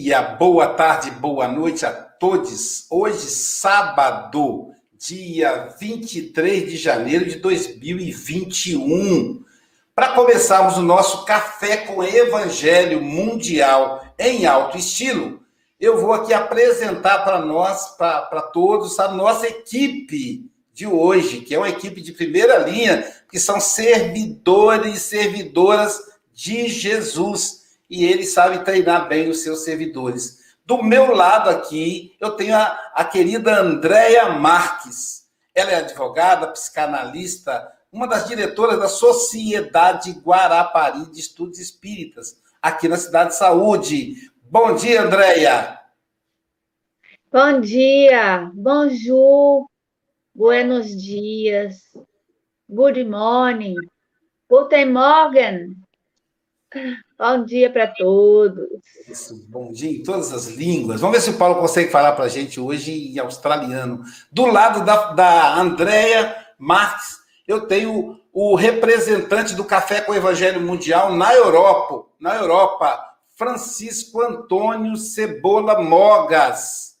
Dia, boa tarde, boa noite a todos. Hoje, sábado, dia 23 de janeiro de 2021. Para começarmos o nosso café com Evangelho Mundial em alto estilo, eu vou aqui apresentar para nós, para todos, a nossa equipe de hoje, que é uma equipe de primeira linha, que são servidores e servidoras de Jesus e ele sabe treinar bem os seus servidores. Do meu lado aqui, eu tenho a, a querida Andréia Marques. Ela é advogada, psicanalista, uma das diretoras da Sociedade Guarapari de Estudos Espíritas, aqui na Cidade de Saúde. Bom dia, Andréia. Bom dia, bonjour, buenos dias, good morning, guten morgen. Bom dia para todos. Isso, bom dia em todas as línguas. Vamos ver se o Paulo consegue falar para a gente hoje em australiano. Do lado da, da Andrea Marques, eu tenho o representante do Café com o Evangelho Mundial na Europa, na Europa, Francisco Antônio Cebola Mogas.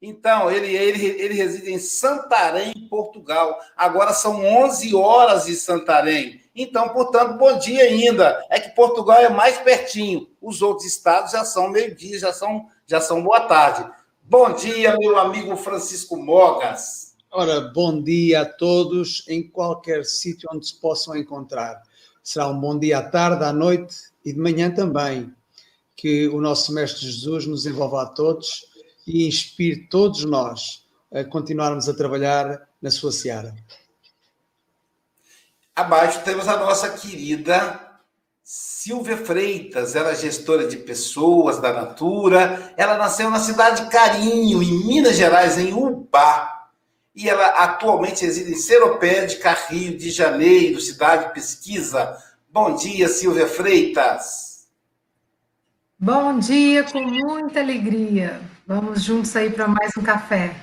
Então, ele, ele, ele reside em Santarém, Portugal. Agora são 11 horas em Santarém. Então, portanto, bom dia ainda. É que Portugal é mais pertinho. Os outros estados já são meio-dia, já são, já são boa tarde. Bom dia, meu amigo Francisco Mogas. Ora, bom dia a todos em qualquer sítio onde se possam encontrar. Será um bom dia à tarde, à noite e de manhã também. Que o nosso Mestre Jesus nos envolva a todos e inspire todos nós a continuarmos a trabalhar na sua seara. Abaixo temos a nossa querida Silvia Freitas, ela é gestora de pessoas da Natura. Ela nasceu na cidade de Carinho, em Minas Gerais, em Ubá. E ela atualmente reside em Seropé de Carrio de Janeiro, cidade de pesquisa. Bom dia, Silvia Freitas. Bom dia, com muita alegria. Vamos juntos aí para mais um café.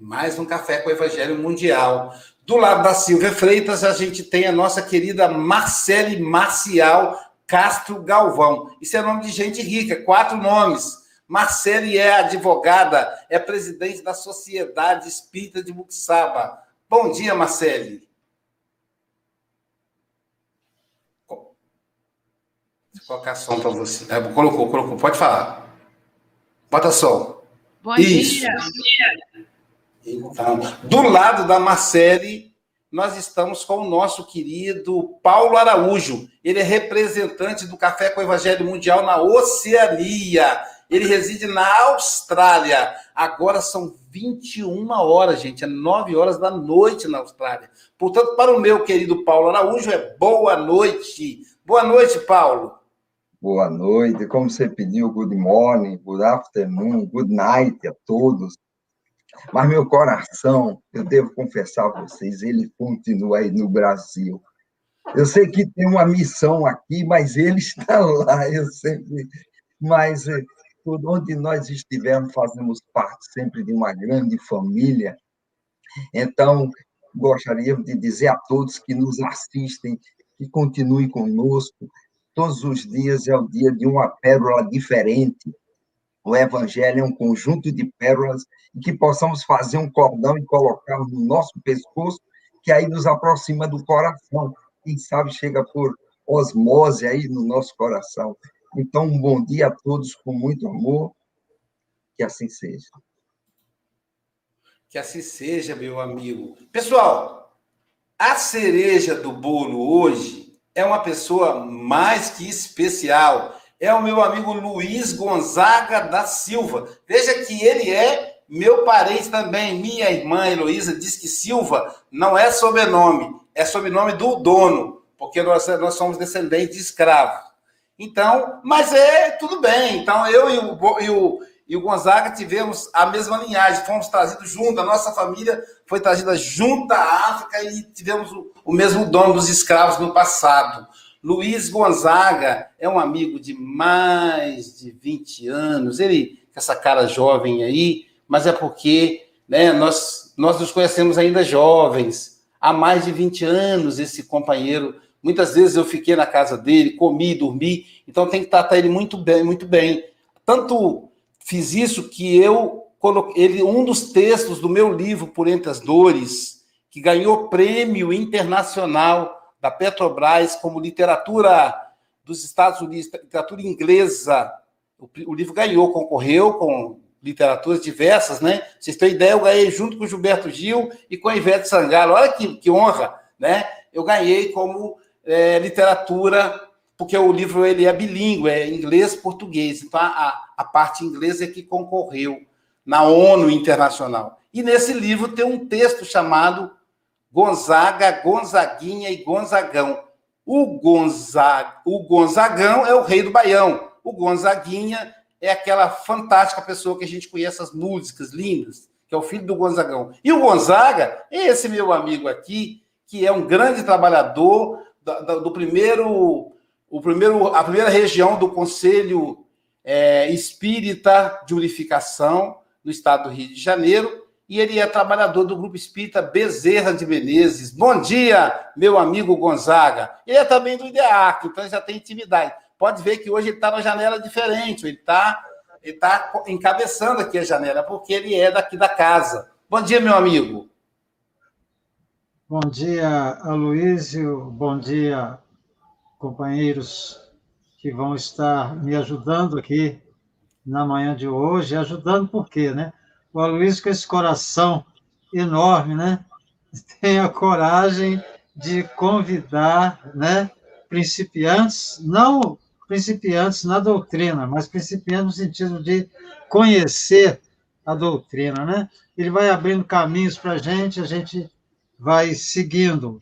Mais um café com o Evangelho Mundial. Do lado da Silvia Freitas, a gente tem a nossa querida Marcele Marcial Castro Galvão. Isso é nome de gente rica, quatro nomes. Marcele é advogada, é presidente da Sociedade Espírita de Buxaba. Bom dia, Marcele. Vou colocar som para você. É, colocou, colocou. Pode falar. Bota som. Bom Isso. dia. Então, do lado da Marcele, nós estamos com o nosso querido Paulo Araújo. Ele é representante do Café com o Evangelho Mundial na Oceania. Ele reside na Austrália. Agora são 21 horas, gente. É 9 horas da noite na Austrália. Portanto, para o meu querido Paulo Araújo, é boa noite. Boa noite, Paulo. Boa noite. Como você pediu, good morning, good afternoon, good night a todos. Mas meu coração, eu devo confessar a vocês, ele continua aí no Brasil. Eu sei que tem uma missão aqui, mas ele está lá, eu sempre. Mas eh, por onde nós estivermos, fazemos parte sempre de uma grande família. Então, gostaria de dizer a todos que nos assistem, que continuem conosco. Todos os dias é o dia de uma pérola diferente o Evangelho é um conjunto de pérolas e que possamos fazer um cordão e colocar no nosso pescoço, que aí nos aproxima do coração. Quem sabe chega por osmose aí no nosso coração. Então, um bom dia a todos com muito amor. Que assim seja. Que assim seja, meu amigo. Pessoal, a cereja do bolo hoje é uma pessoa mais que especial é o meu amigo Luiz Gonzaga da Silva. Veja que ele é meu parente também. Minha irmã Heloísa diz que Silva não é sobrenome, é sobrenome do dono, porque nós, nós somos descendentes de escravos. Então, mas é tudo bem. Então, eu e o, e o, e o Gonzaga tivemos a mesma linhagem, fomos trazidos juntos, a nossa família foi trazida junto à África e tivemos o, o mesmo dono dos escravos no passado. Luiz Gonzaga é um amigo de mais de 20 anos, ele com essa cara jovem aí, mas é porque né, nós, nós nos conhecemos ainda jovens, há mais de 20 anos esse companheiro. Muitas vezes eu fiquei na casa dele, comi, dormi, então tem que tratar ele muito bem, muito bem. Tanto fiz isso que eu coloquei ele um dos textos do meu livro Por Entre as Dores, que ganhou prêmio internacional da Petrobras como literatura dos Estados Unidos, literatura inglesa. O, o livro ganhou, concorreu com literaturas diversas, né? Vocês têm ideia, eu ganhei junto com o Gilberto Gil e com a Ivete Sangalo. Olha que, que honra, né? Eu ganhei como é, literatura, porque o livro ele é bilíngue, é inglês-português. Então, a, a parte inglesa é que concorreu na ONU Internacional. E nesse livro tem um texto chamado Gonzaga, Gonzaguinha e Gonzagão. O, Gonzaga, o Gonzagão é o rei do Baião. O Gonzaguinha é aquela fantástica pessoa que a gente conhece as músicas lindas, que é o filho do Gonzagão. E o Gonzaga é esse meu amigo aqui, que é um grande trabalhador do, do primeiro, o primeiro, a primeira região do Conselho é, Espírita de Unificação no estado do Rio de Janeiro, e ele é trabalhador do Grupo Espírita Bezerra de Menezes. Bom dia, meu amigo Gonzaga. Ele é também do IDEAC, então já tem intimidade pode ver que hoje ele está na janela diferente, ele está ele tá encabeçando aqui a janela, porque ele é daqui da casa. Bom dia, meu amigo. Bom dia, Aloísio. Bom dia, companheiros que vão estar me ajudando aqui na manhã de hoje. Ajudando por quê, né? O Aloísio, com esse coração enorme, né? Tem a coragem de convidar, né? Principiantes, não principiantes na doutrina, mas principiantes no sentido de conhecer a doutrina, né? Ele vai abrindo caminhos para a gente, a gente vai seguindo.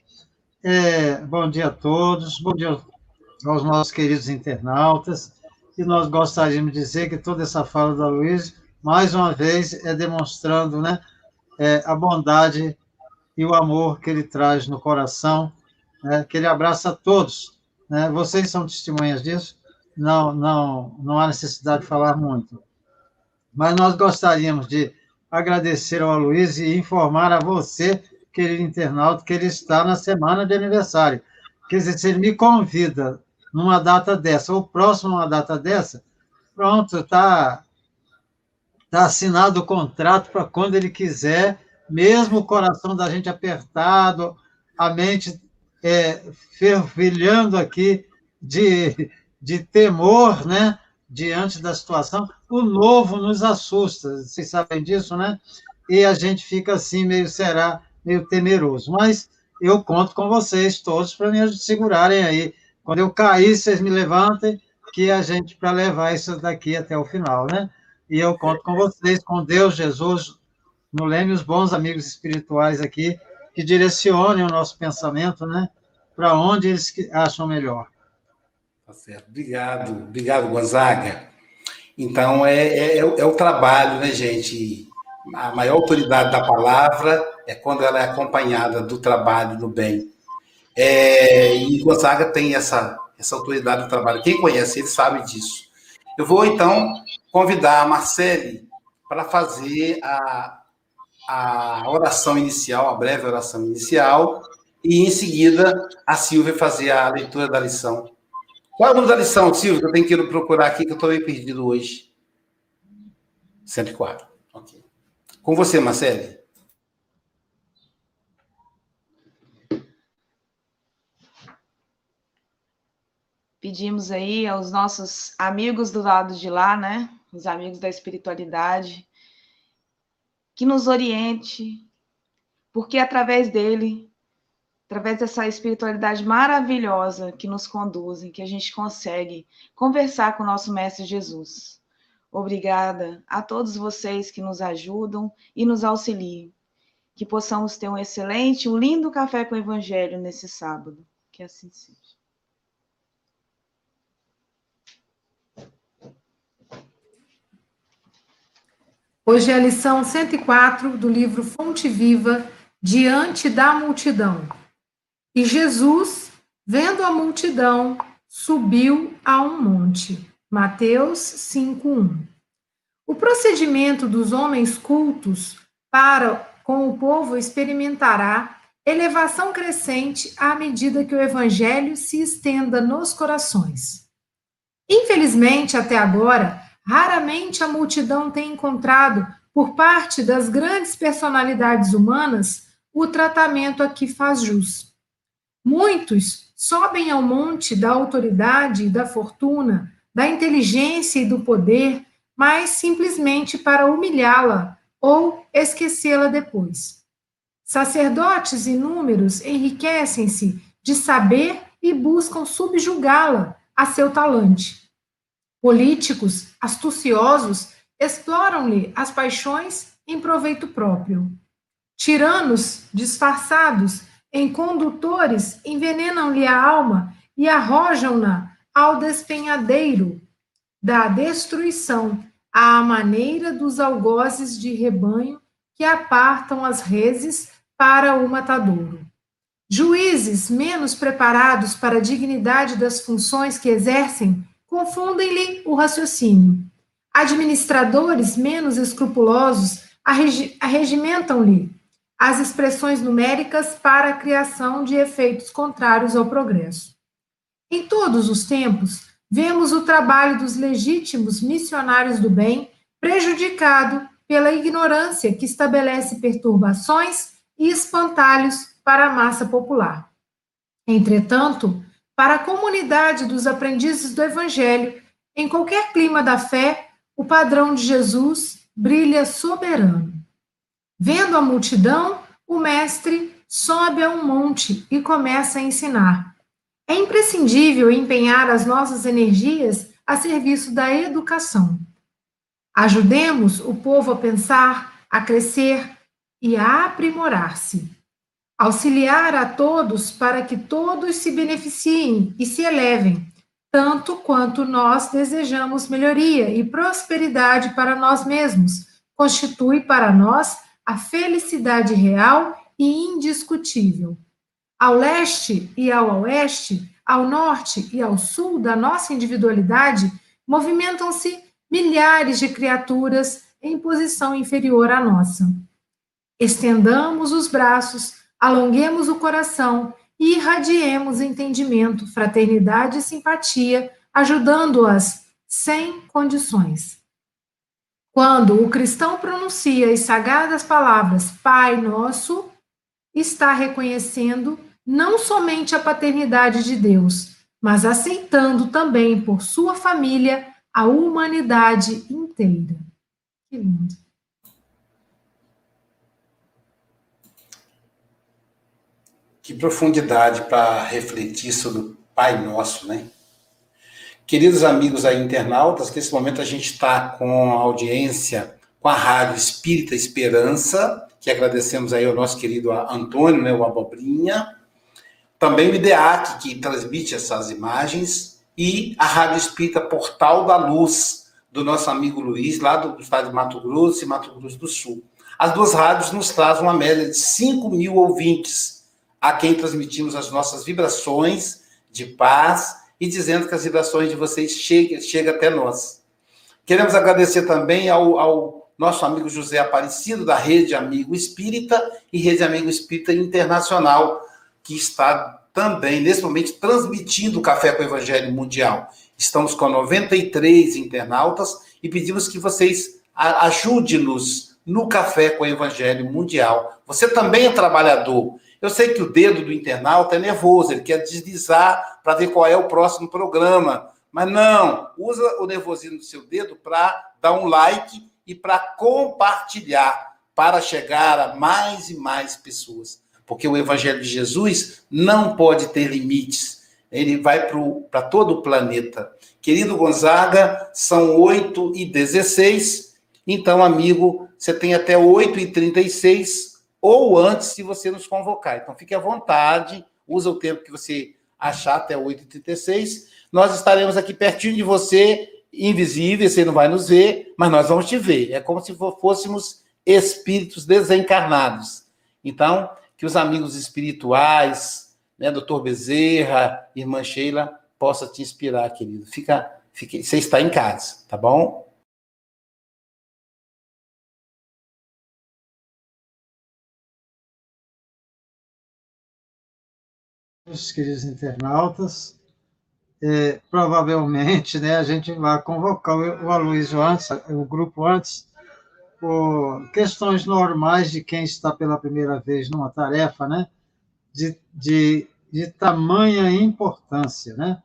É, bom dia a todos, bom dia aos nossos queridos internautas, e nós gostaríamos de dizer que toda essa fala da Luiz, mais uma vez, é demonstrando né, é, a bondade e o amor que ele traz no coração, né, que ele abraça a todos, né? Vocês são testemunhas disso, não, não, não há necessidade de falar muito. Mas nós gostaríamos de agradecer ao Luiz e informar a você, querido internauta, que ele está na semana de aniversário. Quer dizer, se ele me convida numa data dessa, ou próximo a uma data dessa, pronto, está tá assinado o contrato para quando ele quiser, mesmo o coração da gente apertado, a mente é, fervilhando aqui de, de temor, né? Diante da situação, o novo nos assusta, vocês sabem disso, né? E a gente fica assim, meio será, meio temeroso. Mas eu conto com vocês todos para me segurarem aí. Quando eu cair, vocês me levantem, que a gente para levar isso daqui até o final, né? E eu conto com vocês, com Deus, Jesus, no Leme, os bons amigos espirituais aqui, que direcionem o nosso pensamento, né? Para onde eles acham melhor. Tá certo. Obrigado, obrigado, Gonzaga. Então, é, é, é, o trabalho, né, gente? A maior autoridade da palavra é quando ela é acompanhada do trabalho no bem. É, e Gonzaga tem essa, essa autoridade do trabalho. Quem conhece ele sabe disso. Eu vou, então, convidar a Marcele para fazer a, a oração inicial, a breve oração inicial, e em seguida a Silvia fazer a leitura da lição. Qual é o número da lição, Silvia? Eu tenho que procurar aqui, que eu estou meio perdido hoje. 104. Ok. Com você, Marcele. Pedimos aí aos nossos amigos do lado de lá, né? Os amigos da espiritualidade, que nos oriente, porque através dele através dessa espiritualidade maravilhosa que nos conduz, que a gente consegue conversar com o nosso Mestre Jesus. Obrigada a todos vocês que nos ajudam e nos auxiliam. Que possamos ter um excelente, um lindo café com o Evangelho nesse sábado. Que assim seja. Hoje é a lição 104 do livro Fonte Viva, Diante da Multidão. E Jesus, vendo a multidão, subiu a um monte. Mateus 5:1. O procedimento dos homens cultos para com o povo experimentará elevação crescente à medida que o evangelho se estenda nos corações. Infelizmente, até agora, raramente a multidão tem encontrado, por parte das grandes personalidades humanas, o tratamento a que faz jus. Muitos sobem ao monte da autoridade e da fortuna, da inteligência e do poder, mas simplesmente para humilhá-la ou esquecê-la depois. Sacerdotes inúmeros enriquecem-se de saber e buscam subjugá-la a seu talante. Políticos astuciosos exploram-lhe as paixões em proveito próprio. Tiranos disfarçados em condutores envenenam-lhe a alma e arrojam-na ao despenhadeiro da destruição, à maneira dos algozes de rebanho que apartam as reses para o matadouro. Juízes menos preparados para a dignidade das funções que exercem confundem-lhe o raciocínio. Administradores menos escrupulosos arregimentam-lhe as expressões numéricas para a criação de efeitos contrários ao progresso. Em todos os tempos, vemos o trabalho dos legítimos missionários do bem prejudicado pela ignorância que estabelece perturbações e espantalhos para a massa popular. Entretanto, para a comunidade dos aprendizes do Evangelho, em qualquer clima da fé, o padrão de Jesus brilha soberano. Vendo a multidão, o mestre sobe a um monte e começa a ensinar. É imprescindível empenhar as nossas energias a serviço da educação. Ajudemos o povo a pensar, a crescer e a aprimorar-se. Auxiliar a todos para que todos se beneficiem e se elevem, tanto quanto nós desejamos melhoria e prosperidade para nós mesmos, constitui para nós a felicidade real e indiscutível. Ao leste e ao oeste, ao norte e ao sul da nossa individualidade, movimentam-se milhares de criaturas em posição inferior à nossa. Estendamos os braços, alonguemos o coração e irradiemos entendimento, fraternidade e simpatia, ajudando-as sem condições. Quando o cristão pronuncia as sagradas palavras Pai Nosso, está reconhecendo não somente a paternidade de Deus, mas aceitando também por sua família a humanidade inteira. Que lindo. Que profundidade para refletir sobre o Pai Nosso, né? Queridos amigos aí internautas, nesse momento a gente está com a audiência com a Rádio Espírita Esperança, que agradecemos aí ao nosso querido Antônio, né, o Abobrinha, também o IDEAC, que transmite essas imagens, e a Rádio Espírita Portal da Luz, do nosso amigo Luiz, lá do estado de Mato Grosso e Mato Grosso do Sul. As duas rádios nos trazem uma média de 5 mil ouvintes, a quem transmitimos as nossas vibrações de paz e dizendo que as vibrações de vocês chegam chega até nós. Queremos agradecer também ao, ao nosso amigo José Aparecido, da Rede Amigo Espírita e Rede Amigo Espírita Internacional, que está também, nesse momento, transmitindo o Café com o Evangelho Mundial. Estamos com 93 internautas e pedimos que vocês ajude-nos no Café com o Evangelho Mundial. Você também é trabalhador. Eu sei que o dedo do internauta é nervoso, ele quer deslizar para ver qual é o próximo programa. Mas não, usa o nervosismo do seu dedo para dar um like e para compartilhar, para chegar a mais e mais pessoas porque o Evangelho de Jesus não pode ter limites. Ele vai para todo o planeta. Querido Gonzaga, são 8 e 16 então, amigo, você tem até 8 e 36 ou antes, se você nos convocar. Então, fique à vontade, usa o tempo que você achar até 8 e 36 Nós estaremos aqui pertinho de você, invisível, você não vai nos ver, mas nós vamos te ver. É como se fôssemos espíritos desencarnados. Então, que os amigos espirituais, né, doutor Bezerra, irmã Sheila, possa te inspirar, querido. Fica, fica, você está em casa, tá bom? Meus queridos internautas, é, provavelmente, né, a gente vai convocar o, o Aloysio antes, o grupo antes, por questões normais de quem está pela primeira vez numa tarefa, né, de, de, de tamanha importância, né,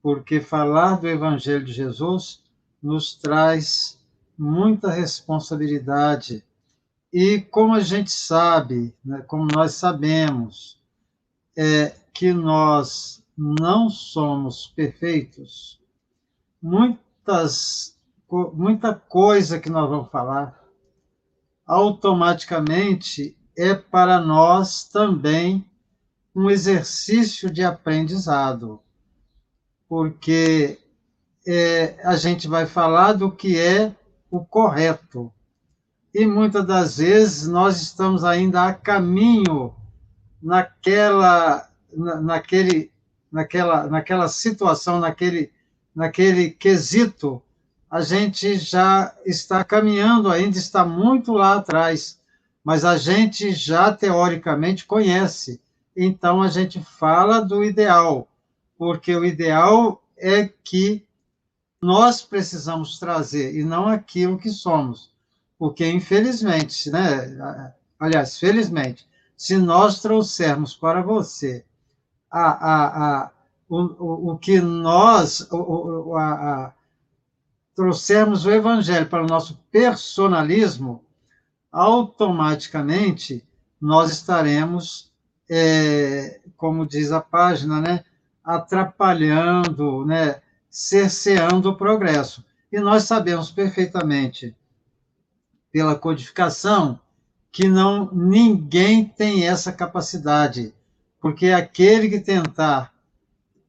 porque falar do Evangelho de Jesus nos traz muita responsabilidade. E como a gente sabe, né, como nós sabemos, é que nós não somos perfeitos, muitas, muita coisa que nós vamos falar, automaticamente é para nós também um exercício de aprendizado, porque é, a gente vai falar do que é o correto. E muitas das vezes nós estamos ainda a caminho naquela, na, naquele naquela, naquela situação, naquele, naquele quesito, a gente já está caminhando, ainda está muito lá atrás, mas a gente já teoricamente conhece. Então a gente fala do ideal, porque o ideal é que nós precisamos trazer e não aquilo que somos. Porque, infelizmente, né? aliás, felizmente, se nós trouxermos para você a, a, a, o, o, que nós o, a, trouxermos o evangelho para o nosso personalismo, automaticamente nós estaremos, é, como diz a página, né, atrapalhando, né, cerceando o progresso. E nós sabemos perfeitamente, pela codificação, que não ninguém tem essa capacidade porque aquele que tentar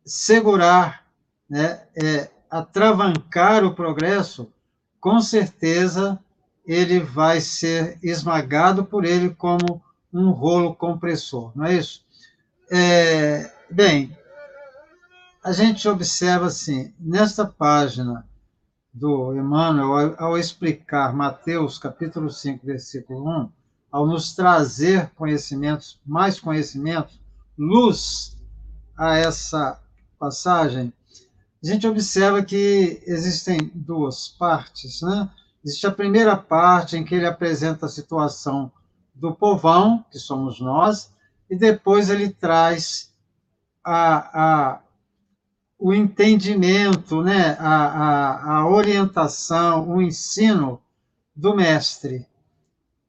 segurar, né, é, atravancar o progresso, com certeza ele vai ser esmagado por ele como um rolo compressor, não é isso? É, bem, a gente observa assim, nesta página do Emmanuel, ao, ao explicar Mateus capítulo 5, versículo 1, ao nos trazer conhecimentos, mais conhecimentos, luz a essa passagem, a gente observa que existem duas partes, né? Existe a primeira parte em que ele apresenta a situação do povão, que somos nós, e depois ele traz a, a, o entendimento, né? a, a, a orientação, o ensino do mestre.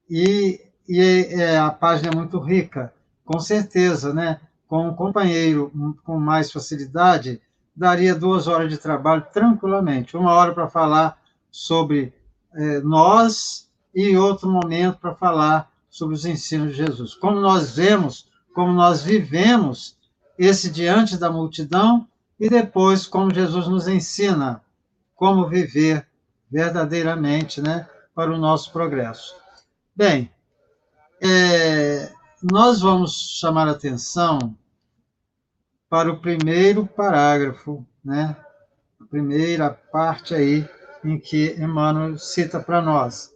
E, e é, a página é muito rica com certeza, né? Com um companheiro com mais facilidade, daria duas horas de trabalho tranquilamente. Uma hora para falar sobre é, nós e outro momento para falar sobre os ensinos de Jesus. Como nós vemos, como nós vivemos esse diante da multidão e depois como Jesus nos ensina como viver verdadeiramente, né, para o nosso progresso. Bem, é, nós vamos chamar a atenção para o primeiro parágrafo, né? A primeira parte aí em que Emmanuel cita para nós.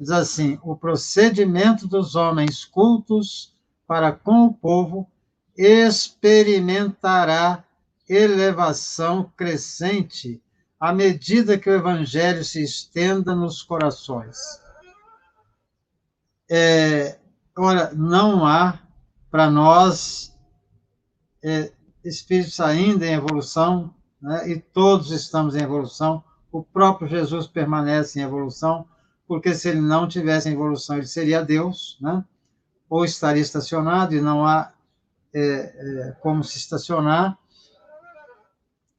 Diz assim: o procedimento dos homens cultos para com o povo experimentará elevação crescente à medida que o evangelho se estenda nos corações. É, Ora, não há para nós é, espíritos ainda em evolução, né, e todos estamos em evolução, o próprio Jesus permanece em evolução, porque se ele não tivesse em evolução, ele seria Deus, né, ou estaria estacionado e não há é, é, como se estacionar.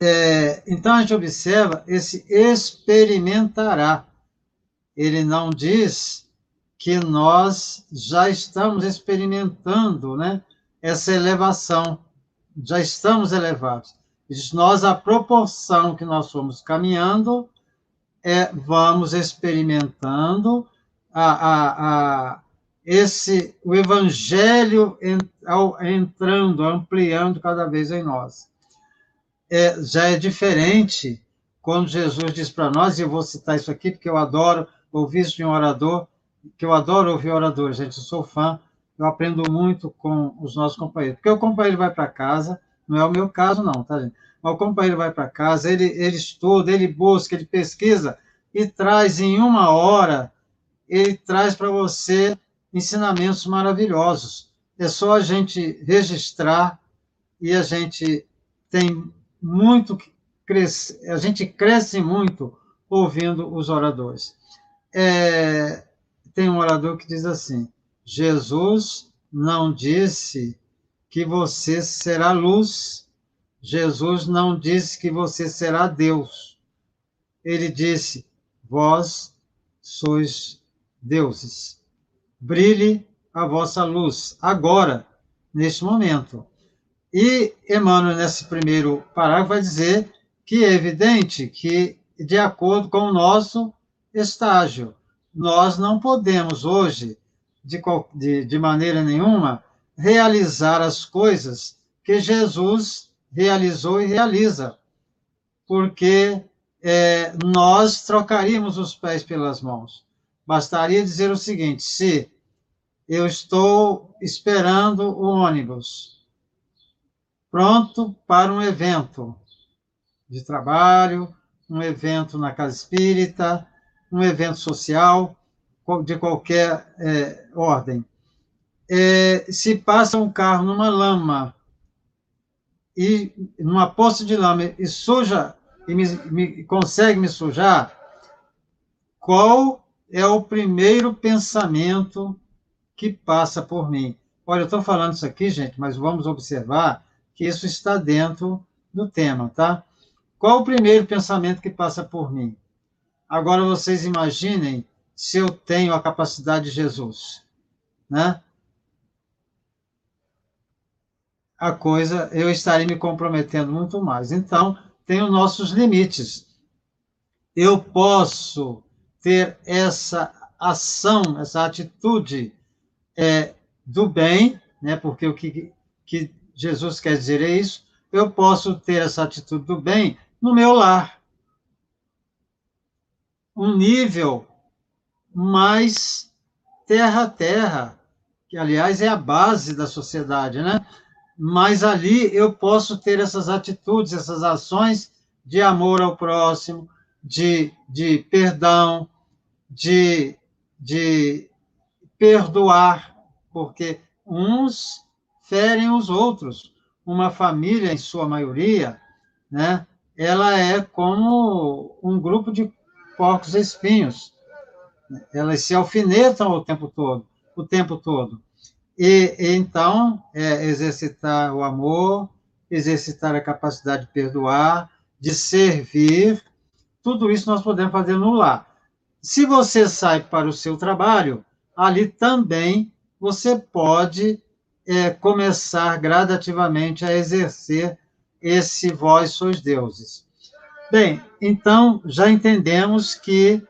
É, então a gente observa esse experimentará. Ele não diz que nós já estamos experimentando né, essa elevação, já estamos elevados. Nós, a proporção que nós fomos caminhando, é, vamos experimentando a, a, a esse o evangelho entrando, ampliando cada vez em nós. É, já é diferente quando Jesus diz para nós, e eu vou citar isso aqui porque eu adoro ouvir isso de um orador, que eu adoro ouvir oradores, gente, eu sou fã, eu aprendo muito com os nossos companheiros. Porque o companheiro vai para casa, Não é o meu caso, não, tá, gente? Mas o companheiro vai para casa, ele, ele estuda, ele busca, ele pesquisa e traz em uma hora, ele traz para você ensinamentos maravilhosos. É só a gente registrar e a gente tem muito que crescer, a gente cresce muito ouvindo os oradores. É, tem um orador que diz assim: Jesus não disse que você será luz, Jesus não disse que você será Deus. Ele disse: Vós sois deuses. Brilhe a vossa luz agora, neste momento. E Emmanuel, nesse primeiro parágrafo, vai dizer que é evidente que, de acordo com o nosso estágio, nós não podemos hoje, de, de, de maneira nenhuma, realizar as coisas que Jesus realizou e realiza, porque é, nós trocaríamos os pés pelas mãos. Bastaria dizer o seguinte: se eu estou esperando o ônibus, pronto para um evento de trabalho, um evento na casa espírita, um evento social de qualquer é, ordem. É, se passa um carro numa lama e numa poça de lama e suja e me, me, consegue me sujar, qual é o primeiro pensamento que passa por mim? Olha, eu estou falando isso aqui, gente, mas vamos observar que isso está dentro do tema, tá? Qual o primeiro pensamento que passa por mim? Agora vocês imaginem se eu tenho a capacidade de Jesus, né? A coisa, eu estaria me comprometendo muito mais. Então, tem os nossos limites. Eu posso ter essa ação, essa atitude é, do bem, né? Porque o que, que Jesus quer dizer é isso. Eu posso ter essa atitude do bem no meu lar. Um nível mais terra a terra, que aliás é a base da sociedade, né? Mas ali eu posso ter essas atitudes, essas ações de amor ao próximo, de, de perdão, de, de perdoar, porque uns ferem os outros. Uma família, em sua maioria, né, ela é como um grupo de porcos espinhos. Elas se alfinetam o tempo todo, o tempo todo. E, então, é, exercitar o amor, exercitar a capacidade de perdoar, de servir, tudo isso nós podemos fazer no lar. Se você sai para o seu trabalho, ali também você pode é, começar gradativamente a exercer esse vós sois deuses. Bem, então já entendemos que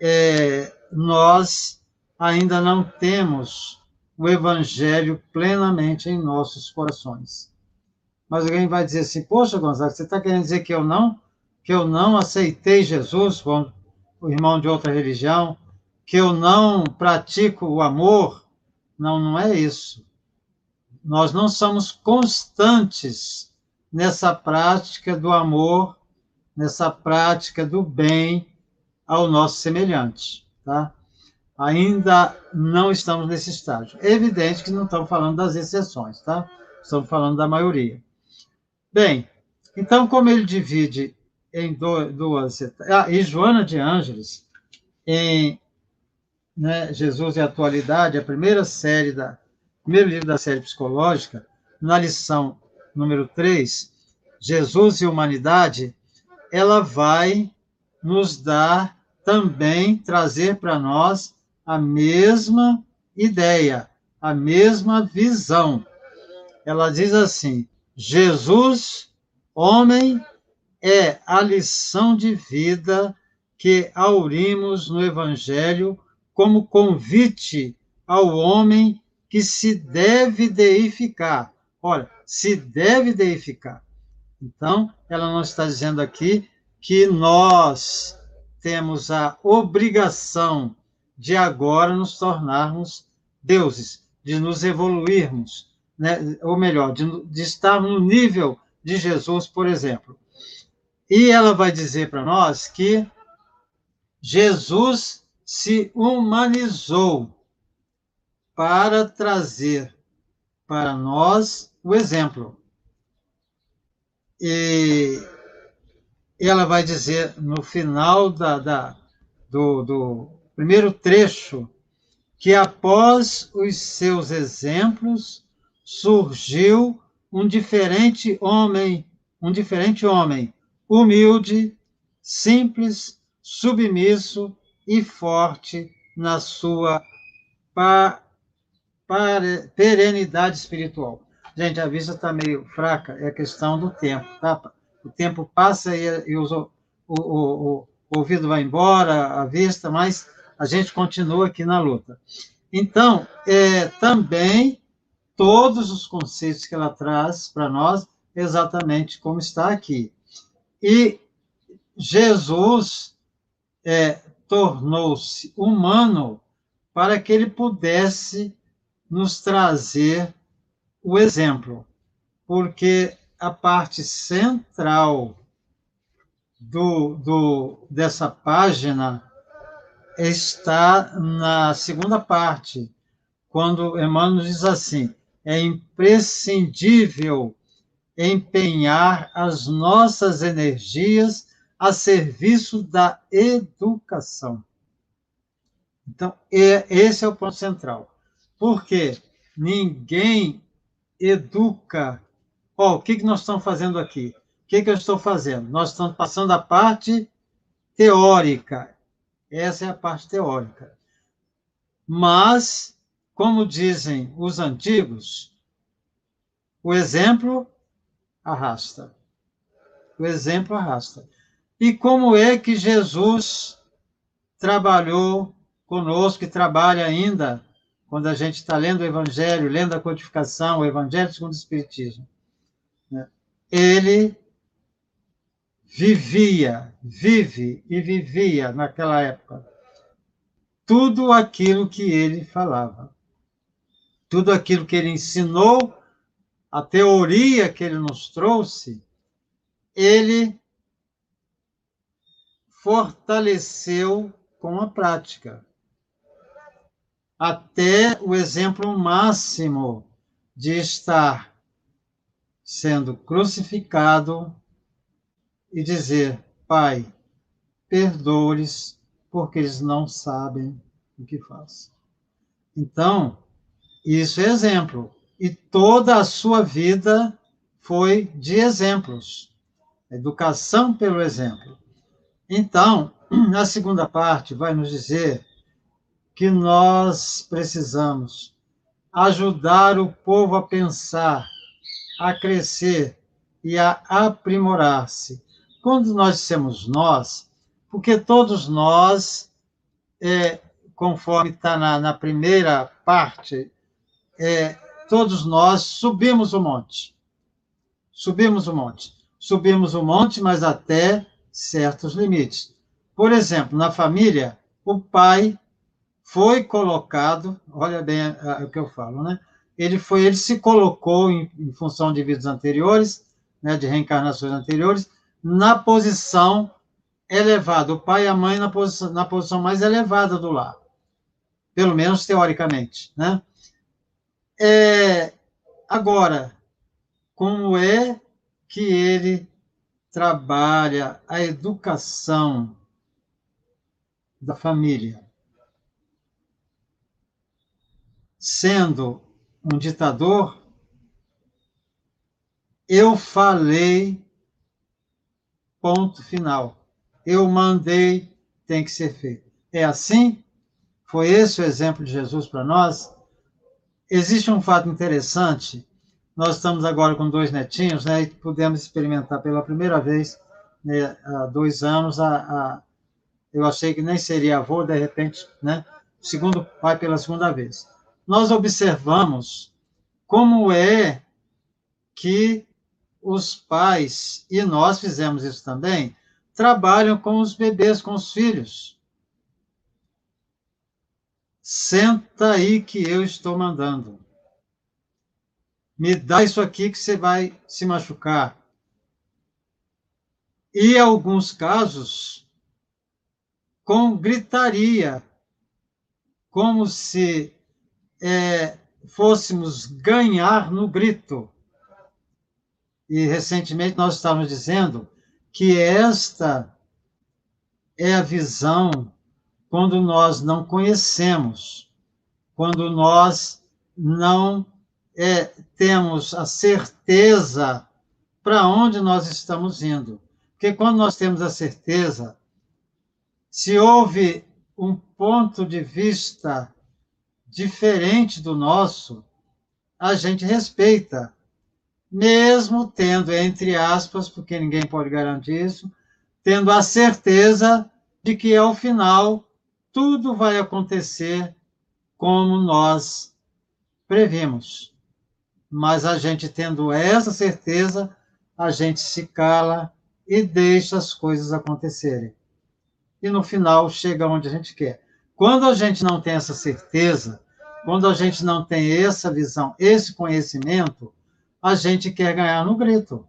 é, nós ainda não temos o evangelho plenamente em nossos corações. Mas alguém vai dizer assim: Poxa, Gonzaga, você está querendo dizer que eu não que eu não aceitei Jesus, o irmão de outra religião, que eu não pratico o amor? Não, não é isso. Nós não somos constantes nessa prática do amor, nessa prática do bem ao nosso semelhante, tá? Ainda não estamos nesse estágio. É evidente que não estamos falando das exceções, tá? Estamos falando da maioria. Bem, então, como ele divide em duas ah, e Joana de Ângeles, em né, Jesus e Atualidade, a primeira série da primeiro livro da série psicológica, na lição número 3, Jesus e Humanidade, ela vai nos dar também, trazer para nós a mesma ideia, a mesma visão. Ela diz assim: Jesus, homem, é a lição de vida que aurimos no Evangelho como convite ao homem que se deve deificar. Olha, se deve deificar. Então, ela não está dizendo aqui que nós temos a obrigação de agora nos tornarmos deuses, de nos evoluirmos. né, ou melhor, de, de estar no nível de Jesus, por exemplo. E ela vai dizer para nós que Jesus se humanizou para trazer para nós o exemplo. E ela vai dizer no final da, da do, do primeiro trecho que após os seus exemplos surgiu um diferente homem, um diferente homem, humilde, simples, submisso e forte na sua pa, perenidade espiritual. Gente, a vista está meio fraca, é questão do tempo, tá? O tempo passa e, e os, o, o, o, ouvido vai embora, a vista, mas a gente continua aqui na luta. Então, é, também todos os conceitos que ela traz para nós, exatamente como está aqui. E Jesus é, tornou-se humano para que ele pudesse nos trazer o exemplo, porque a parte central do, do, dessa página está na segunda parte, quando Emmanuel diz assim: é imprescindível empenhar as nossas energias a serviço da educação. Então, esse é o ponto central. Porque ninguém educa. Oh, o que, que nós estamos fazendo aqui? O que, que eu estou fazendo? Nós estamos passando a parte teórica. Essa é a parte teórica. Mas, como dizem os antigos, o exemplo arrasta. O exemplo arrasta. E como é que Jesus trabalhou conosco e trabalha ainda quando a gente está lendo o Evangelho, lendo a codificação, o Evangelho segundo o Espiritismo. Né? Ele vivia, vive e vivia naquela época tudo aquilo que ele falava, tudo aquilo que ele ensinou, a teoria que ele nos trouxe, ele fortaleceu com a prática até o exemplo máximo de estar sendo crucificado e dizer: Pai, perdoe-lhes, porque eles não sabem o que fazem. Então, isso é exemplo. E toda a sua vida foi de exemplos. Educação pelo exemplo. Então, a segunda parte vai nos dizer que nós precisamos ajudar o povo a pensar, a crescer e a aprimorar-se. Quando nós dissemos nós, porque todos nós, é, conforme está na, na, primeira parte, é, todos nós subimos o monte. Subimos o monte. Subimos o monte, mas até certos limites. Por exemplo, na família, o pai foi colocado, olha bem o que eu falo, né? Ele foi, ele se colocou em, em função de vidas anteriores, né, de reencarnações anteriores, na posição elevada, o pai e a mãe na posição, na posição mais elevada do lar, pelo menos teoricamente, né? É, agora, como é que ele trabalha a educação da família? Sendo um ditador, eu falei, ponto final. Eu mandei, tem que ser feito. É assim? Foi esse o exemplo de Jesus para nós? Existe um fato interessante. Nós estamos agora com dois netinhos, né? E pudemos experimentar pela primeira vez, né, há dois anos, a, a, eu achei que nem seria avô, de repente, né? Segundo pai pela segunda vez nós observamos como é que os pais, e nós fizemos isso também, trabalham com os bebês, com os filhos. Senta aí que eu estou mandando. me dá isso aqui que você vai se machucar. E, em alguns casos, com gritaria, como se é, fôssemos ganhar no grito. E recentemente nós estávamos dizendo que esta é a visão quando nós não conhecemos, quando nós não é, temos a certeza para onde nós estamos indo. Porque quando nós temos a certeza, se houve um ponto de vista diferente do nosso, a gente respeita, mesmo tendo, entre aspas, porque ninguém pode garantir isso, tendo a certeza de que ao final tudo vai acontecer como nós previmos. Mas a gente tendo essa certeza, a gente se cala e deixa as coisas acontecerem. E no final chega onde a gente quer. Quando a gente não tem essa certeza, quando a gente não tem essa visão, esse conhecimento, a gente quer ganhar no grito.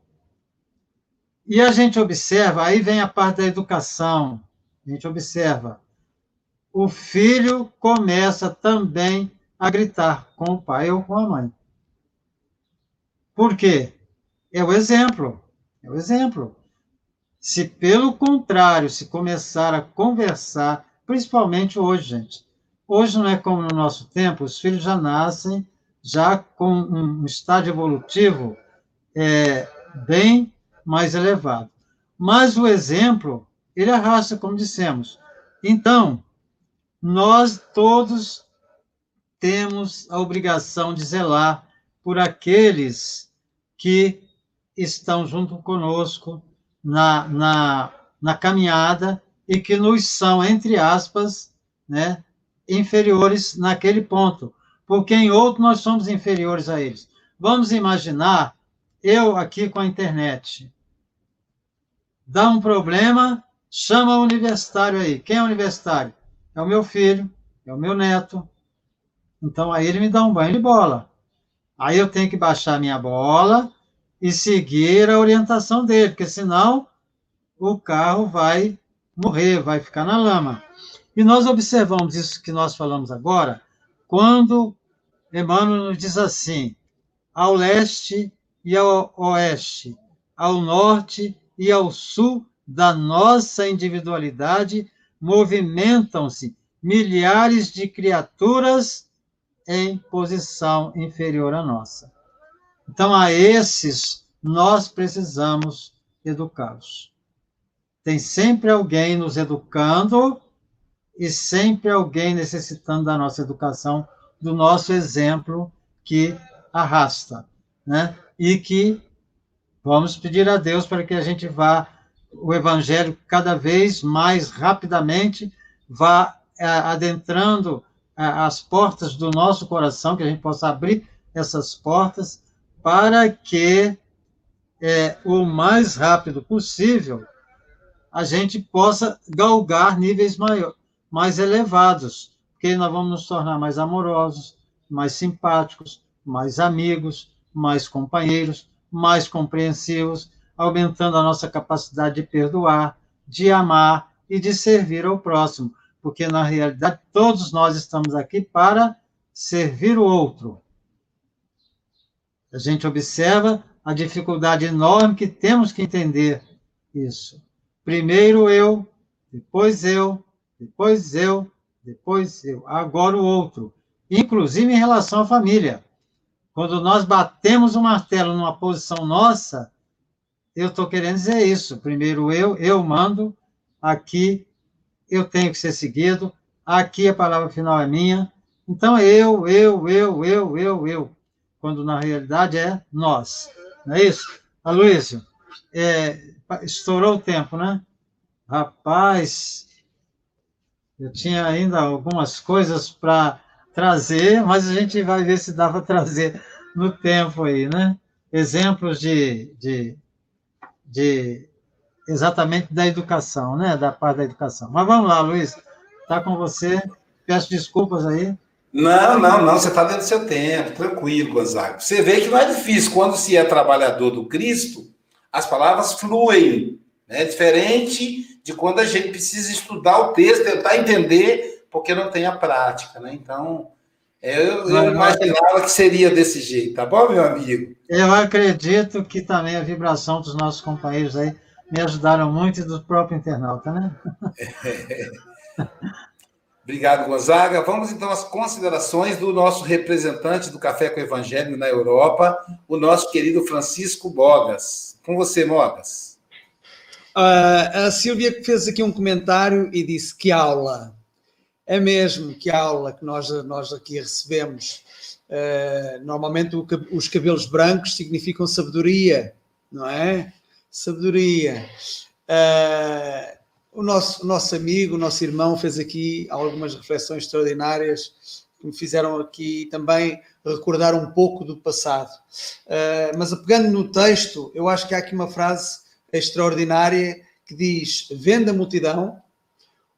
E a gente observa, aí vem a parte da educação. A gente observa. O filho começa também a gritar com o pai ou com a mãe. Por quê? É o exemplo. É o exemplo. Se, pelo contrário, se começar a conversar, principalmente hoje, gente, hoje não é como no nosso tempo, os filhos já nascem já com um estágio evolutivo é, bem mais elevado. Mas o exemplo, ele arrasta, como dissemos. Então, nós todos temos a obrigação de zelar por aqueles que estão junto conosco na, na, na caminhada e que nos são, entre aspas, né, inferiores naquele ponto, porque em outro nós somos inferiores a eles. Vamos imaginar eu aqui com a internet. Dá um problema, chama o universitário aí. Quem é o universitário? É o meu filho, é o meu neto. Então aí ele me dá um banho de bola. Aí eu tenho que baixar minha bola e seguir a orientação dele, porque senão o carro vai morrer, vai ficar na lama. E nós observamos isso que nós falamos agora, quando Emmanuel nos diz assim: ao leste e ao oeste, ao norte e ao sul da nossa individualidade, movimentam-se milhares de criaturas em posição inferior à nossa. Então, a esses nós precisamos educá-los. Tem sempre alguém nos educando e sempre alguém necessitando da nossa educação, do nosso exemplo que arrasta, né? E que vamos pedir a Deus para que a gente vá o evangelho cada vez mais rapidamente vá é, adentrando é, as portas do nosso coração, que a gente possa abrir essas portas para que é, o mais rápido possível a gente possa galgar níveis maior, mais elevados, porque nós vamos nos tornar mais amorosos, mais simpáticos, mais amigos, mais companheiros, mais compreensivos, aumentando a nossa capacidade de perdoar, de amar e de servir ao próximo, porque na realidade todos nós estamos aqui para servir o outro. A gente observa a dificuldade enorme que temos que entender isso. Primeiro eu, depois eu, depois eu, depois eu, agora o outro. Inclusive em relação à família. Quando nós batemos o martelo numa posição nossa, eu estou querendo dizer isso. Primeiro eu, eu mando, aqui eu tenho que ser seguido, aqui a palavra final é minha. Então, eu, eu, eu, eu, eu, eu quando na realidade é nós. Não é isso? Aloysio, é, estourou o tempo, né? Rapaz, eu tinha ainda algumas coisas para trazer, mas a gente vai ver se dá para trazer no tempo aí, né? Exemplos de, de, de exatamente da educação, né? Da parte da educação. Mas vamos lá, Luiz, está com você. Peço desculpas aí. Não, não, não, você está dentro do seu tempo, tranquilo, Gonzaga. Você vê que não é difícil, quando se é trabalhador do Cristo, as palavras fluem, né? Diferente de quando a gente precisa estudar o texto, tentar entender, porque não tem a prática, né? Então, eu, eu imaginava que seria desse jeito, tá bom, meu amigo? Eu acredito que também a vibração dos nossos companheiros aí me ajudaram muito e do próprio internauta, né? É. Obrigado, Gonzaga. Vamos então às considerações do nosso representante do Café com o Evangelho na Europa, o nosso querido Francisco Bogas. Com você, Bogas. Uh, a Silvia fez aqui um comentário e disse que aula. É mesmo que aula que nós, nós aqui recebemos. Uh, normalmente o, os cabelos brancos significam sabedoria, não é? Sabedoria. Uh, o nosso, o nosso amigo, o nosso irmão fez aqui algumas reflexões extraordinárias que me fizeram aqui também recordar um pouco do passado. Uh, mas pegando no texto, eu acho que há aqui uma frase extraordinária que diz: Vendo a multidão,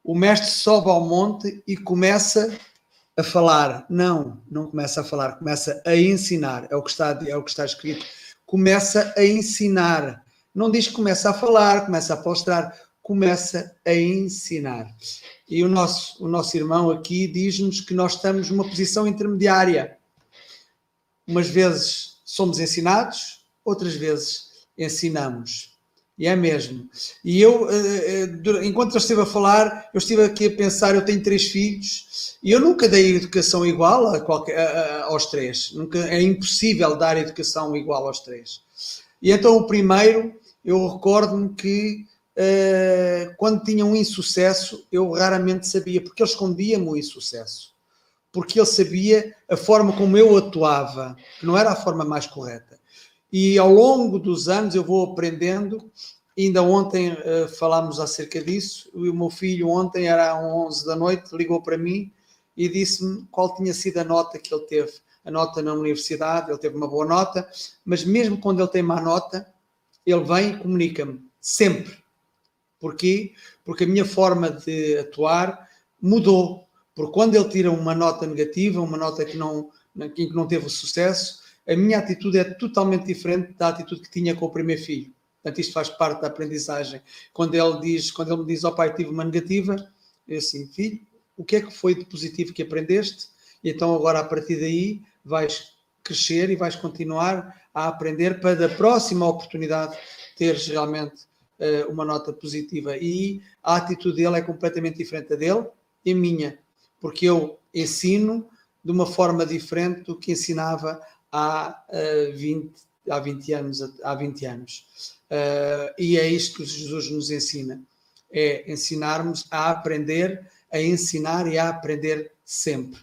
o mestre sobe ao monte e começa a falar. Não, não começa a falar, começa a ensinar. É o que está, é o que está escrito. Começa a ensinar. Não diz que começa a falar, começa a postrar começa a ensinar. E o nosso, o nosso irmão aqui diz-nos que nós estamos numa posição intermediária. Umas vezes somos ensinados, outras vezes ensinamos. E é mesmo. E eu, eh, eh, enquanto eu estive a falar, eu estive aqui a pensar, eu tenho três filhos, e eu nunca dei educação igual a qualquer, a, aos três. Nunca, é impossível dar educação igual aos três. E então o primeiro, eu recordo-me que uh, quando tinha um insucesso, eu raramente sabia, porque ele escondia-me o insucesso. Porque ele sabia a forma como eu atuava, que não era a forma mais correta. E ao longo dos anos eu vou aprendendo. Ainda ontem uh, falámos acerca disso. E o meu filho, ontem, era às 11 da noite, ligou para mim e disse-me qual tinha sido a nota que ele teve. A nota na universidade, ele teve uma boa nota, mas mesmo quando ele tem má nota, ele vem e comunica-me, sempre. Porquê? Porque a minha forma de atuar mudou. Porque quando ele tira uma nota negativa, uma nota que não, que não teve sucesso, a minha atitude é totalmente diferente da atitude que tinha com o primeiro filho. Portanto, isto faz parte da aprendizagem. Quando ele diz, quando ele me diz, ó oh, pai, tive uma negativa, eu assim, filho, o que é que foi de positivo que aprendeste? E então agora a partir daí vais crescer e vais continuar a aprender para da próxima oportunidade teres realmente uh, uma nota positiva. E a atitude dele é completamente diferente da dele e minha, porque eu ensino de uma forma diferente do que ensinava há, uh, 20, há 20 anos. Há 20 anos. Uh, e é isto que Jesus nos ensina: é ensinarmos a aprender, a ensinar e a aprender sempre.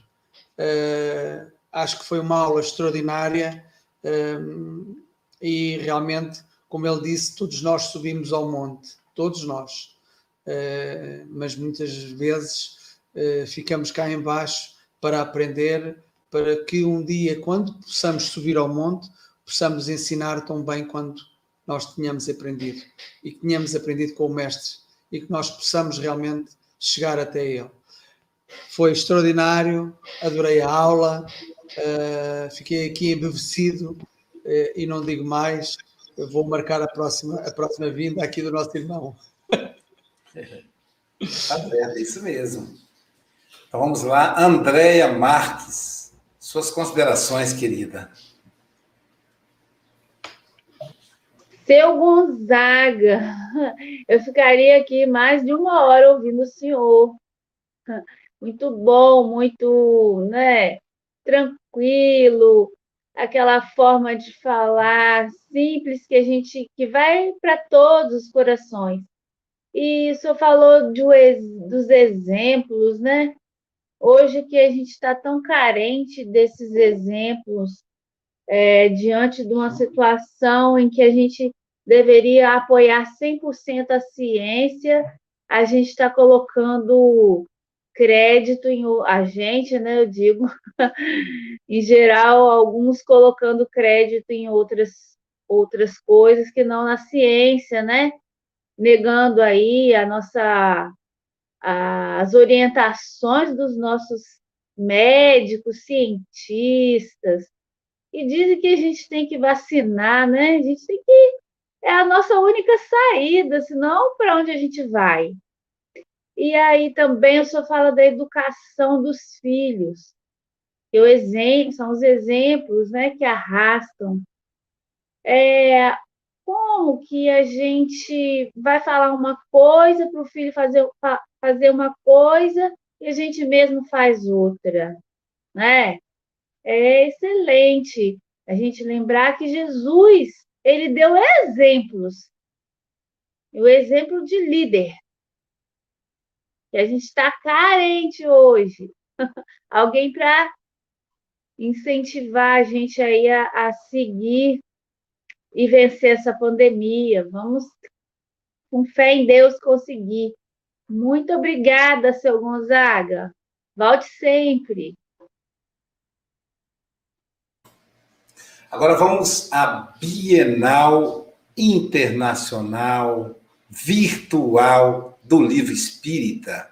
Uh, acho que foi uma aula extraordinária e realmente como ele disse, todos nós subimos ao monte, todos nós. Uh, mas muitas vezes ficamos cá embaixo para aprender, para que um dia, quando possamos subir ao monte, possamos ensinar tão bem quanto nós tínhamos aprendido e que tínhamos aprendido com o mestre e que nós possamos realmente chegar até ele. Foi extraordinário, adorei a aula, uh, fiquei aqui embevecido e não digo mais eu vou marcar a próxima, a próxima vinda aqui do nosso irmão. É isso mesmo. Então vamos lá, Andréia Marques. Suas considerações, querida. Seu Gonzaga, eu ficaria aqui mais de uma hora ouvindo o senhor. Muito bom, muito né, tranquilo, aquela forma de falar simples que a gente que vai para todos os corações. E o senhor falou de, dos exemplos, né? Hoje que a gente está tão carente desses exemplos é, diante de uma situação em que a gente deveria apoiar 100% a ciência, a gente está colocando crédito em a gente, né? Eu digo, em geral, alguns colocando crédito em outras outras coisas que não na ciência, né? Negando aí a nossa as orientações dos nossos médicos, cientistas, e dizem que a gente tem que vacinar, né? A gente tem que. É a nossa única saída, senão para onde a gente vai? E aí também o senhor fala da educação dos filhos. O exemplo, são os exemplos né, que arrastam. É, como que a gente vai falar uma coisa para o filho fazer, fazer uma coisa e a gente mesmo faz outra, né? É excelente a gente lembrar que Jesus, ele deu exemplos. O exemplo de líder. Que a gente está carente hoje. Alguém para incentivar a gente aí a, a seguir e vencer essa pandemia. Vamos, com fé em Deus, conseguir. Muito obrigada, seu Gonzaga. Volte sempre. Agora vamos à Bienal Internacional Virtual do Livro Espírita.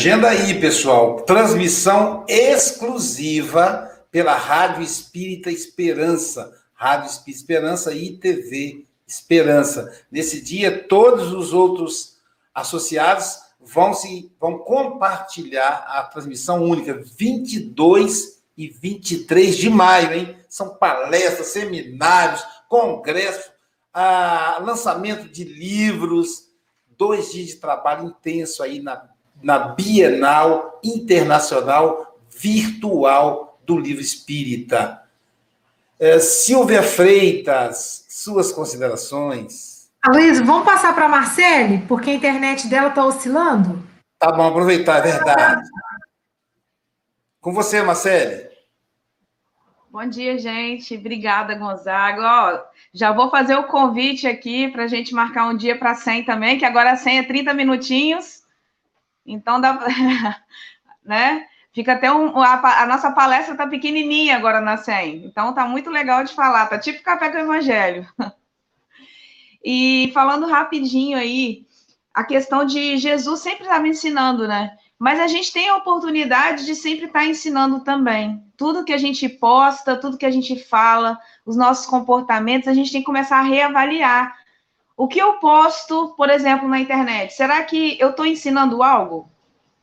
Agenda aí, pessoal. Transmissão exclusiva pela Rádio Espírita Esperança. Rádio Espírita Esperança e TV Esperança. Nesse dia, todos os outros associados vão se vão compartilhar a transmissão única 22 e 23 de maio, hein? São palestras, seminários, congresso, lançamento de livros, dois dias de trabalho intenso aí na na Bienal Internacional Virtual do Livro Espírita. É, Silvia Freitas, suas considerações. Luiz, vamos passar para a Marcele, porque a internet dela está oscilando? Tá bom, aproveitar, é verdade. Com você, Marcele. Bom dia, gente. Obrigada, Gonzaga. Ó, já vou fazer o convite aqui para a gente marcar um dia para a 100 também, que agora a 100 é 30 minutinhos. Então, dá, né? Fica até um. A, a nossa palestra está pequenininha agora na SEM. Então, tá muito legal de falar. Tá tipo café com o evangelho. E falando rapidinho aí, a questão de Jesus sempre estava ensinando, né? Mas a gente tem a oportunidade de sempre estar tá ensinando também. Tudo que a gente posta, tudo que a gente fala, os nossos comportamentos, a gente tem que começar a reavaliar o que eu posto, por exemplo, na internet, será que eu estou ensinando algo?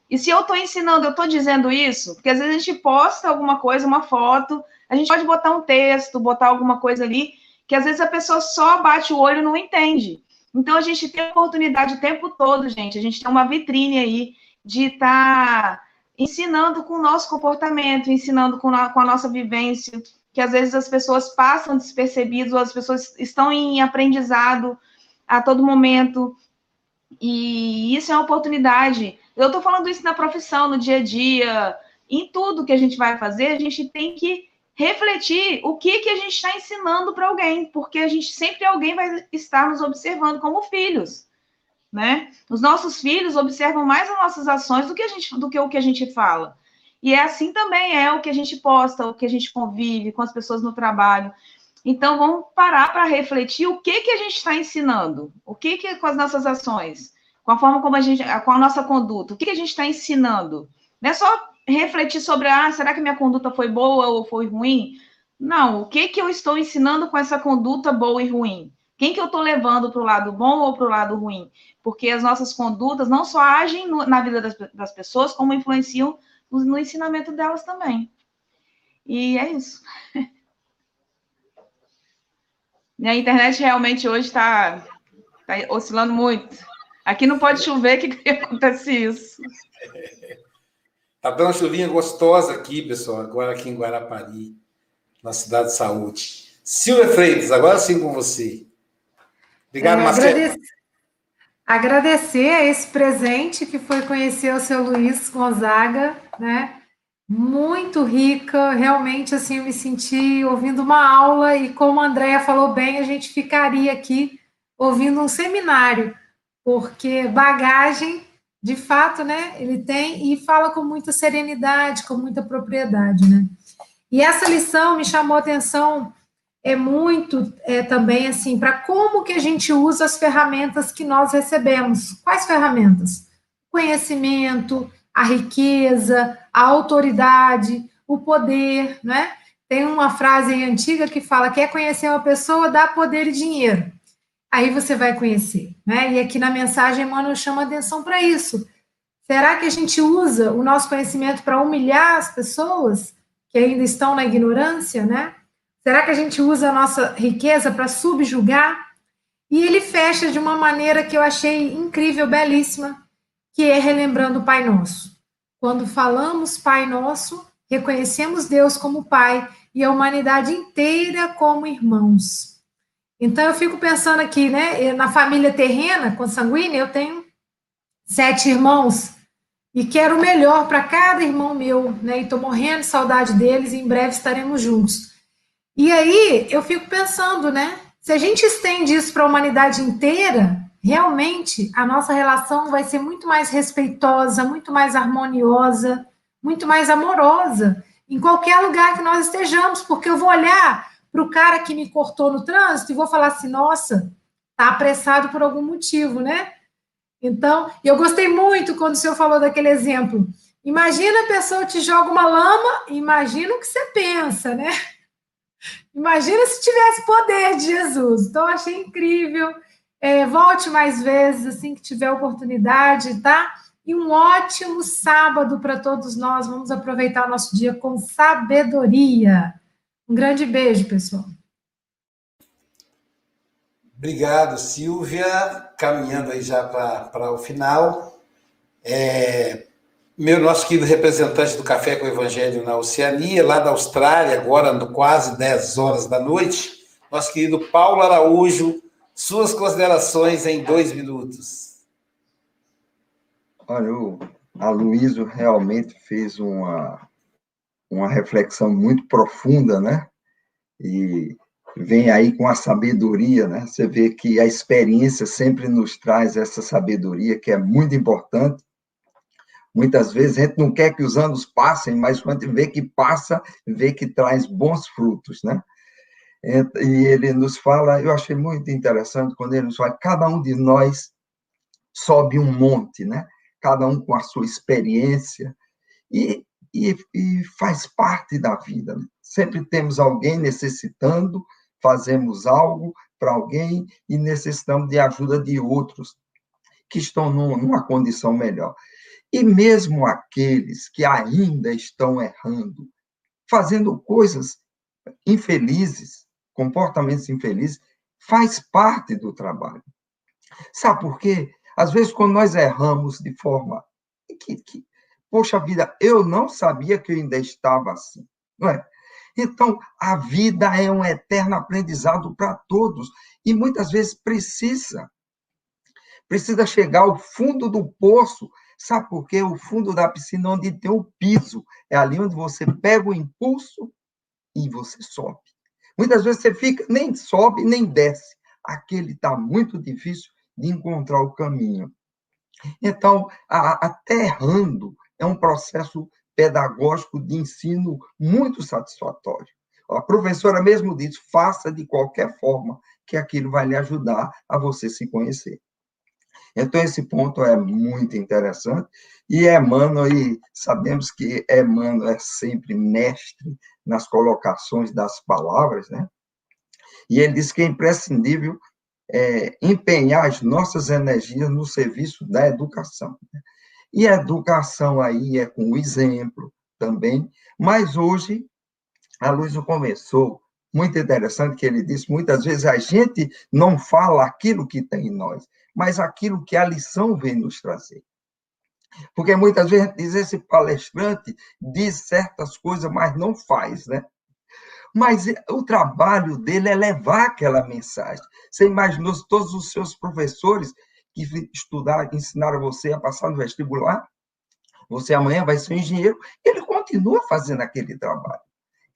E se eu estou ensinando, eu estou dizendo isso? Porque às vezes a gente posta alguma coisa, uma foto, a gente pode botar um texto, botar alguma coisa ali, que às vezes a pessoa só bate o olho e não entende. Então a gente tem oportunidade o tempo todo, gente, a gente tem uma vitrine aí de estar tá ensinando com o nosso comportamento, ensinando com a, com a nossa vivência, que às vezes as pessoas passam despercebidas, ou as pessoas estão em aprendizado, a todo momento. E isso é uma oportunidade. Eu estou falando isso na profissão, no dia a dia, em tudo que a gente vai fazer, a gente tem que refletir o que, que a gente está ensinando para alguém, porque a gente sempre alguém vai estar nos observando como filhos, né? Os nossos filhos observam mais as nossas ações do que, a gente, do que o que a gente fala. E é assim também é o que a gente posta, o que a gente convive com as pessoas no trabalho. Então, vamos parar para refletir o que, que a gente está ensinando, o que, que com as nossas ações, com a forma como a gente, com a nossa conduta, o que, que a gente está ensinando. Não é só refletir sobre, ah, será que minha conduta foi boa ou foi ruim? Não, o que, que eu estou ensinando com essa conduta boa e ruim? Quem que eu estou levando para o lado bom ou para o lado ruim? Porque as nossas condutas não só agem no, na vida das, das, pessoas, como influenciam no, no ensinamento delas também. E é isso. A internet realmente hoje está tá oscilando muito. Aqui não pode chover, que, acontece isso? Tá dando uma chuvinha gostosa aqui, pessoal, agora aqui em Guarapari. na Cidade de Saúde. Silvia Freitas, agora sim com você. Obrigado, é, Marcelo. Agradecer, agradecer a esse presente que foi conhecer o seu Luiz Gonzaga, né? Muito rica, realmente assim, eu me senti ouvindo uma aula e como a Andrea falou bem, a gente ficaria aqui ouvindo um seminário, porque bagagem, de fato, né, ele tem e fala com muita serenidade, com muita propriedade, né? E essa lição me chamou a atenção é muito é, também assim para como que a gente usa as ferramentas que nós recebemos. Quais ferramentas? Conhecimento, a riqueza, a autoridade, o poder, né? Tem uma frase antiga que fala: quer conhecer uma pessoa, dá poder e dinheiro. Aí você vai conhecer, né? E aqui na mensagem, Emmanuel chama atenção para isso. Será que a gente usa o nosso conhecimento para humilhar as pessoas que ainda estão na ignorância, né? Será que a gente usa a nossa riqueza para subjugar? E ele fecha de uma maneira que eu achei incrível, belíssima, que é relembrando o Pai Nosso. Quando falamos Pai Nosso, reconhecemos Deus como Pai e a humanidade inteira como irmãos. Então eu fico pensando aqui, né? Na família terrena, consanguínea, eu tenho sete irmãos e quero o melhor para cada irmão meu, né? E estou morrendo de saudade deles e em breve estaremos juntos. E aí eu fico pensando, né? Se a gente estende isso para a humanidade inteira, realmente a nossa relação vai ser muito mais respeitosa, muito mais harmoniosa, muito mais amorosa em qualquer lugar que nós estejamos, porque eu vou olhar para o cara que me cortou no trânsito e vou falar assim: nossa, tá apressado por algum motivo, né? Então, eu gostei muito quando o senhor falou daquele exemplo. Imagina a pessoa te joga uma lama, imagina o que você pensa, né? Imagina se tivesse poder de Jesus. Então, achei incrível. É, volte mais vezes, assim que tiver oportunidade, tá? E um ótimo sábado para todos nós. Vamos aproveitar o nosso dia com sabedoria. Um grande beijo, pessoal. Obrigado, Silvia. Caminhando aí já para o final. É, meu nosso querido representante do Café com o Evangelho na Oceania, lá da Austrália, agora quase 10 horas da noite, nosso querido Paulo Araújo, suas considerações em dois minutos. Olha, o Aloysio realmente fez uma, uma reflexão muito profunda, né? E vem aí com a sabedoria, né? Você vê que a experiência sempre nos traz essa sabedoria que é muito importante Muitas vezes a gente não quer que os anos passem, mas quando vê que passa, vê que traz bons frutos, né? E ele nos fala, eu achei muito interessante quando ele nos fala, cada um de nós sobe um monte, né? Cada um com a sua experiência e, e, e faz parte da vida. Né? Sempre temos alguém necessitando, fazemos algo para alguém e necessitamos de ajuda de outros que estão numa condição melhor. E mesmo aqueles que ainda estão errando, fazendo coisas infelizes, comportamentos infelizes, faz parte do trabalho. Sabe por quê? Às vezes, quando nós erramos de forma que, que poxa vida, eu não sabia que eu ainda estava assim, não é? Então, a vida é um eterno aprendizado para todos e muitas vezes precisa precisa chegar ao fundo do poço Sabe por quê? O fundo da piscina, onde tem o piso, é ali onde você pega o impulso e você sobe. Muitas vezes você fica, nem sobe, nem desce. Aquele está muito difícil de encontrar o caminho. Então, até errando, é um processo pedagógico de ensino muito satisfatório. A professora mesmo diz: faça de qualquer forma, que aquilo vai lhe ajudar a você se conhecer. Então, esse ponto é muito interessante. E Emmanuel, e sabemos que Emmanuel é sempre mestre nas colocações das palavras, né? E ele diz que é imprescindível é, empenhar as nossas energias no serviço da educação. Né? E a educação aí é com o exemplo também, mas hoje a Luz começou muito interessante que ele disse, muitas vezes a gente não fala aquilo que tem em nós, mas aquilo que a lição vem nos trazer. Porque muitas vezes diz esse palestrante diz certas coisas, mas não faz, né? mas o trabalho dele é levar aquela mensagem. Você imaginou todos os seus professores que estudaram, ensinaram você a passar no vestibular? Você amanhã vai ser um engenheiro. Ele continua fazendo aquele trabalho.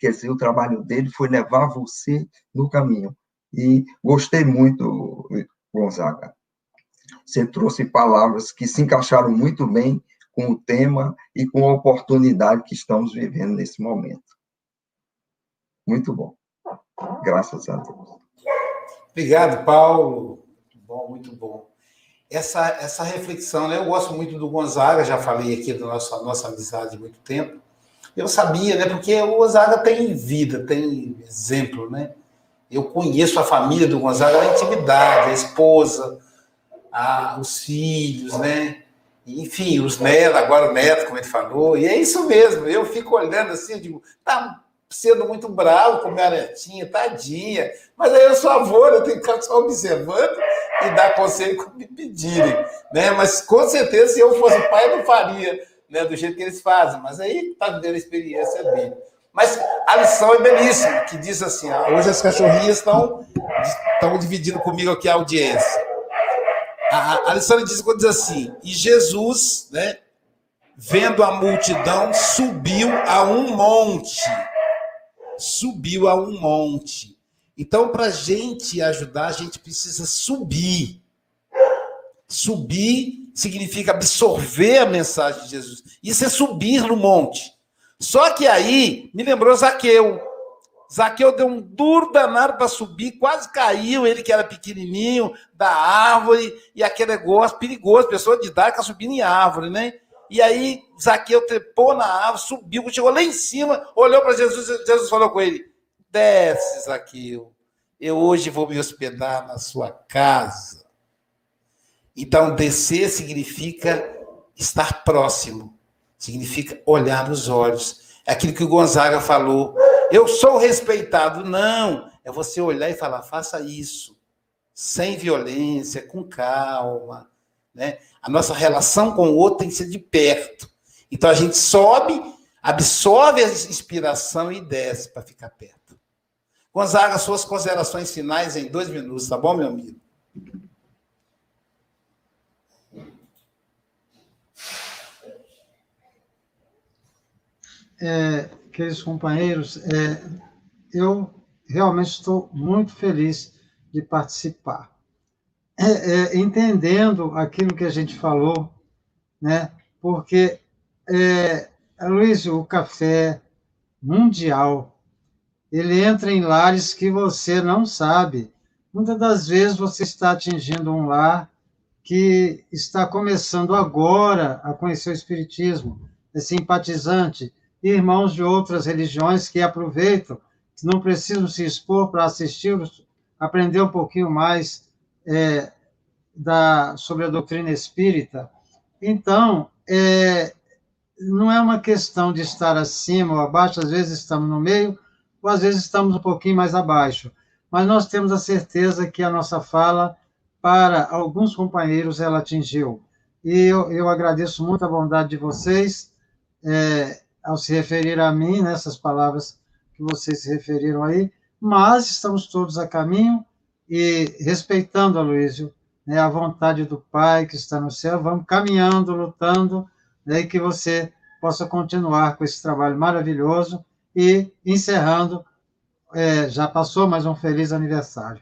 Quer dizer, o trabalho dele foi levar você no caminho. E gostei muito, Gonzaga. Você trouxe palavras que se encaixaram muito bem com o tema e com a oportunidade que estamos vivendo nesse momento. Muito bom. Graças a Deus. Obrigado, Paulo. Muito bom, muito bom. Essa, essa reflexão, né? Eu gosto muito do Gonzaga, já falei aqui da nossa, nossa amizade há muito tempo. Eu sabia, né? Porque o Gonzaga tem vida, tem exemplo, né? Eu conheço a família do Gonzaga, a intimidade, a esposa, a, os filhos, né? Enfim, os netos, agora o neto, como ele falou, e é isso mesmo. Eu fico olhando assim, digo, tá sendo muito bravo com minha netinha, tadinha. Mas aí eu sou avô, eu tenho que ficar só observando e dar conselho quando me pedirem. Né? Mas com certeza, se eu fosse pai, eu não faria né, do jeito que eles fazem. Mas aí está vivendo a experiência dele. Mas a lição é belíssima, que diz assim: ó, hoje as cachorrinhas estão, estão dividindo comigo aqui a audiência. A, a lição diz, diz assim: e Jesus, né, vendo a multidão, subiu a um monte subiu a um monte. Então, para a gente ajudar, a gente precisa subir. Subir significa absorver a mensagem de Jesus. Isso é subir no monte. Só que aí me lembrou Zaqueu. Zaqueu deu um duro danado para subir, quase caiu, ele que era pequenininho, da árvore, e aquele negócio perigoso, pessoa de idade fica subindo em árvore, né? E aí Zaqueu trepou na árvore, subiu, chegou lá em cima, olhou para Jesus, Jesus falou com ele: Desce, Zaqueu, eu hoje vou me hospedar na sua casa. Então, descer significa estar próximo, significa olhar nos olhos. É aquilo que o Gonzaga falou. Eu sou respeitado. Não, é você olhar e falar: faça isso, sem violência, com calma. Né? A nossa relação com o outro tem que ser de perto. Então a gente sobe, absorve a inspiração e desce para ficar perto. Gonzaga, suas considerações finais em dois minutos, tá bom, meu amigo? É, queridos companheiros, é, eu realmente estou muito feliz de participar é, é, entendendo aquilo que a gente falou, né? Porque, é, Luiz, o café mundial, ele entra em lares que você não sabe. Muitas das vezes você está atingindo um lar que está começando agora a conhecer o Espiritismo, é simpatizante, irmãos de outras religiões que aproveitam, que não precisam se expor para assistir, aprender um pouquinho mais é, da, sobre a doutrina espírita. Então, é, não é uma questão de estar acima ou abaixo, às vezes estamos no meio, ou às vezes estamos um pouquinho mais abaixo. Mas nós temos a certeza que a nossa fala, para alguns companheiros, ela atingiu. E eu, eu agradeço muito a bondade de vocês é, ao se referir a mim, nessas palavras que vocês se referiram aí, mas estamos todos a caminho e respeitando, Aloysio, né, a vontade do Pai que está no céu, vamos caminhando, lutando, né, e que você possa continuar com esse trabalho maravilhoso e encerrando, é, já passou, mais um feliz aniversário.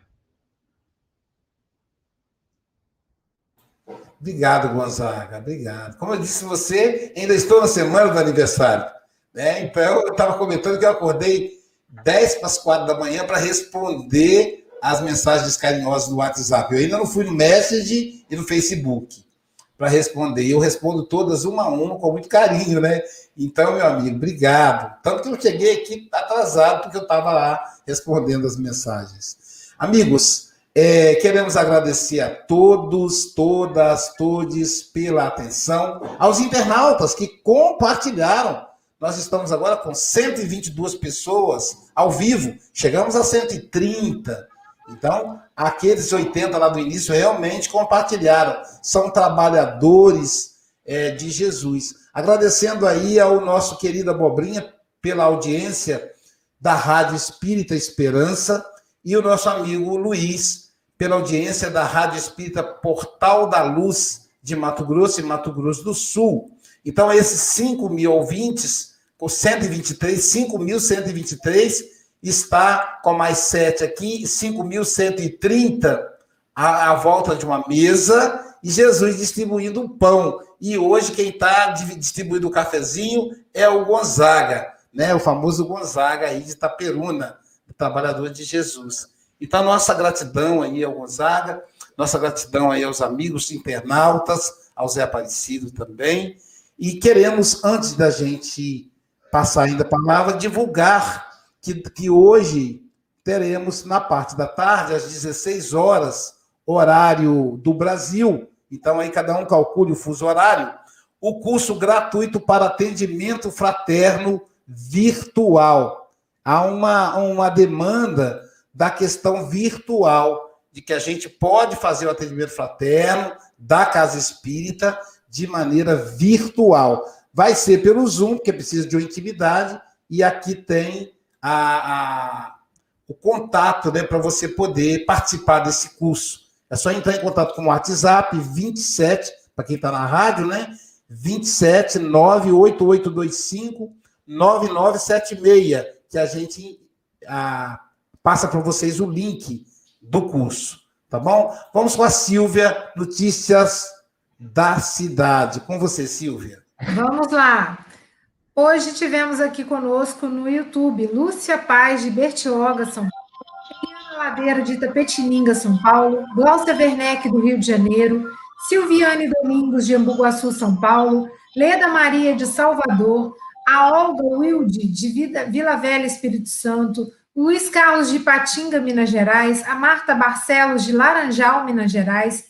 Obrigado, Gonzaga, obrigado. Como eu disse você, ainda estou na semana do aniversário. Né? Então, eu estava comentando que eu acordei 10 para as 4 da manhã para responder as mensagens carinhosas no WhatsApp. Eu ainda não fui no Message e no Facebook para responder. Eu respondo todas uma a uma com muito carinho, né? Então, meu amigo, obrigado. Tanto que eu cheguei aqui atrasado, porque eu estava lá respondendo as mensagens. Amigos, é, queremos agradecer a todos, todas, todes pela atenção, aos internautas que compartilharam. Nós estamos agora com 122 pessoas ao vivo, chegamos a 130. Então, aqueles 80 lá do início realmente compartilharam, são trabalhadores é, de Jesus. Agradecendo aí ao nosso querido Abobrinha pela audiência da Rádio Espírita Esperança, e o nosso amigo Luiz, pela audiência da Rádio Espírita Portal da Luz de Mato Grosso e Mato Grosso do Sul. Então, esses 5 mil ouvintes, com 123, 5.123, está com mais 7 aqui, 5.130 à, à volta de uma mesa, e Jesus distribuindo o pão. E hoje quem está distribuindo o cafezinho é o Gonzaga, né? o famoso Gonzaga aí de Itaperuna, trabalhador de Jesus. Então, nossa gratidão aí ao Gonzaga, nossa gratidão aí aos amigos internautas, ao Zé Aparecido também. E queremos, antes da gente passar ainda a palavra, divulgar que, que hoje teremos, na parte da tarde, às 16 horas, horário do Brasil, então aí cada um calcule o fuso horário, o curso gratuito para atendimento fraterno virtual. Há uma, uma demanda da questão virtual, de que a gente pode fazer o atendimento fraterno da casa espírita de maneira virtual. Vai ser pelo Zoom, porque precisa de uma intimidade, e aqui tem a, a o contato né, para você poder participar desse curso. É só entrar em contato com o WhatsApp 27, para quem está na rádio, né? 27 98825 9976, que a gente a, passa para vocês o link do curso, tá bom? Vamos com a Silvia, notícias da cidade. Com você, Silvia. Vamos lá. Hoje tivemos aqui conosco no YouTube Lúcia Paz de Bertioga, São Paulo. Ladeira de Itapetininga, São Paulo, Glaucia Werneck, do Rio de Janeiro, Silviane Domingos, de Ambuguaçu, São Paulo, Leda Maria, de Salvador, a Olga Wilde, de Vila Velha, Espírito Santo, Luiz Carlos, de Patinga, Minas Gerais, a Marta Barcelos, de Laranjal, Minas Gerais,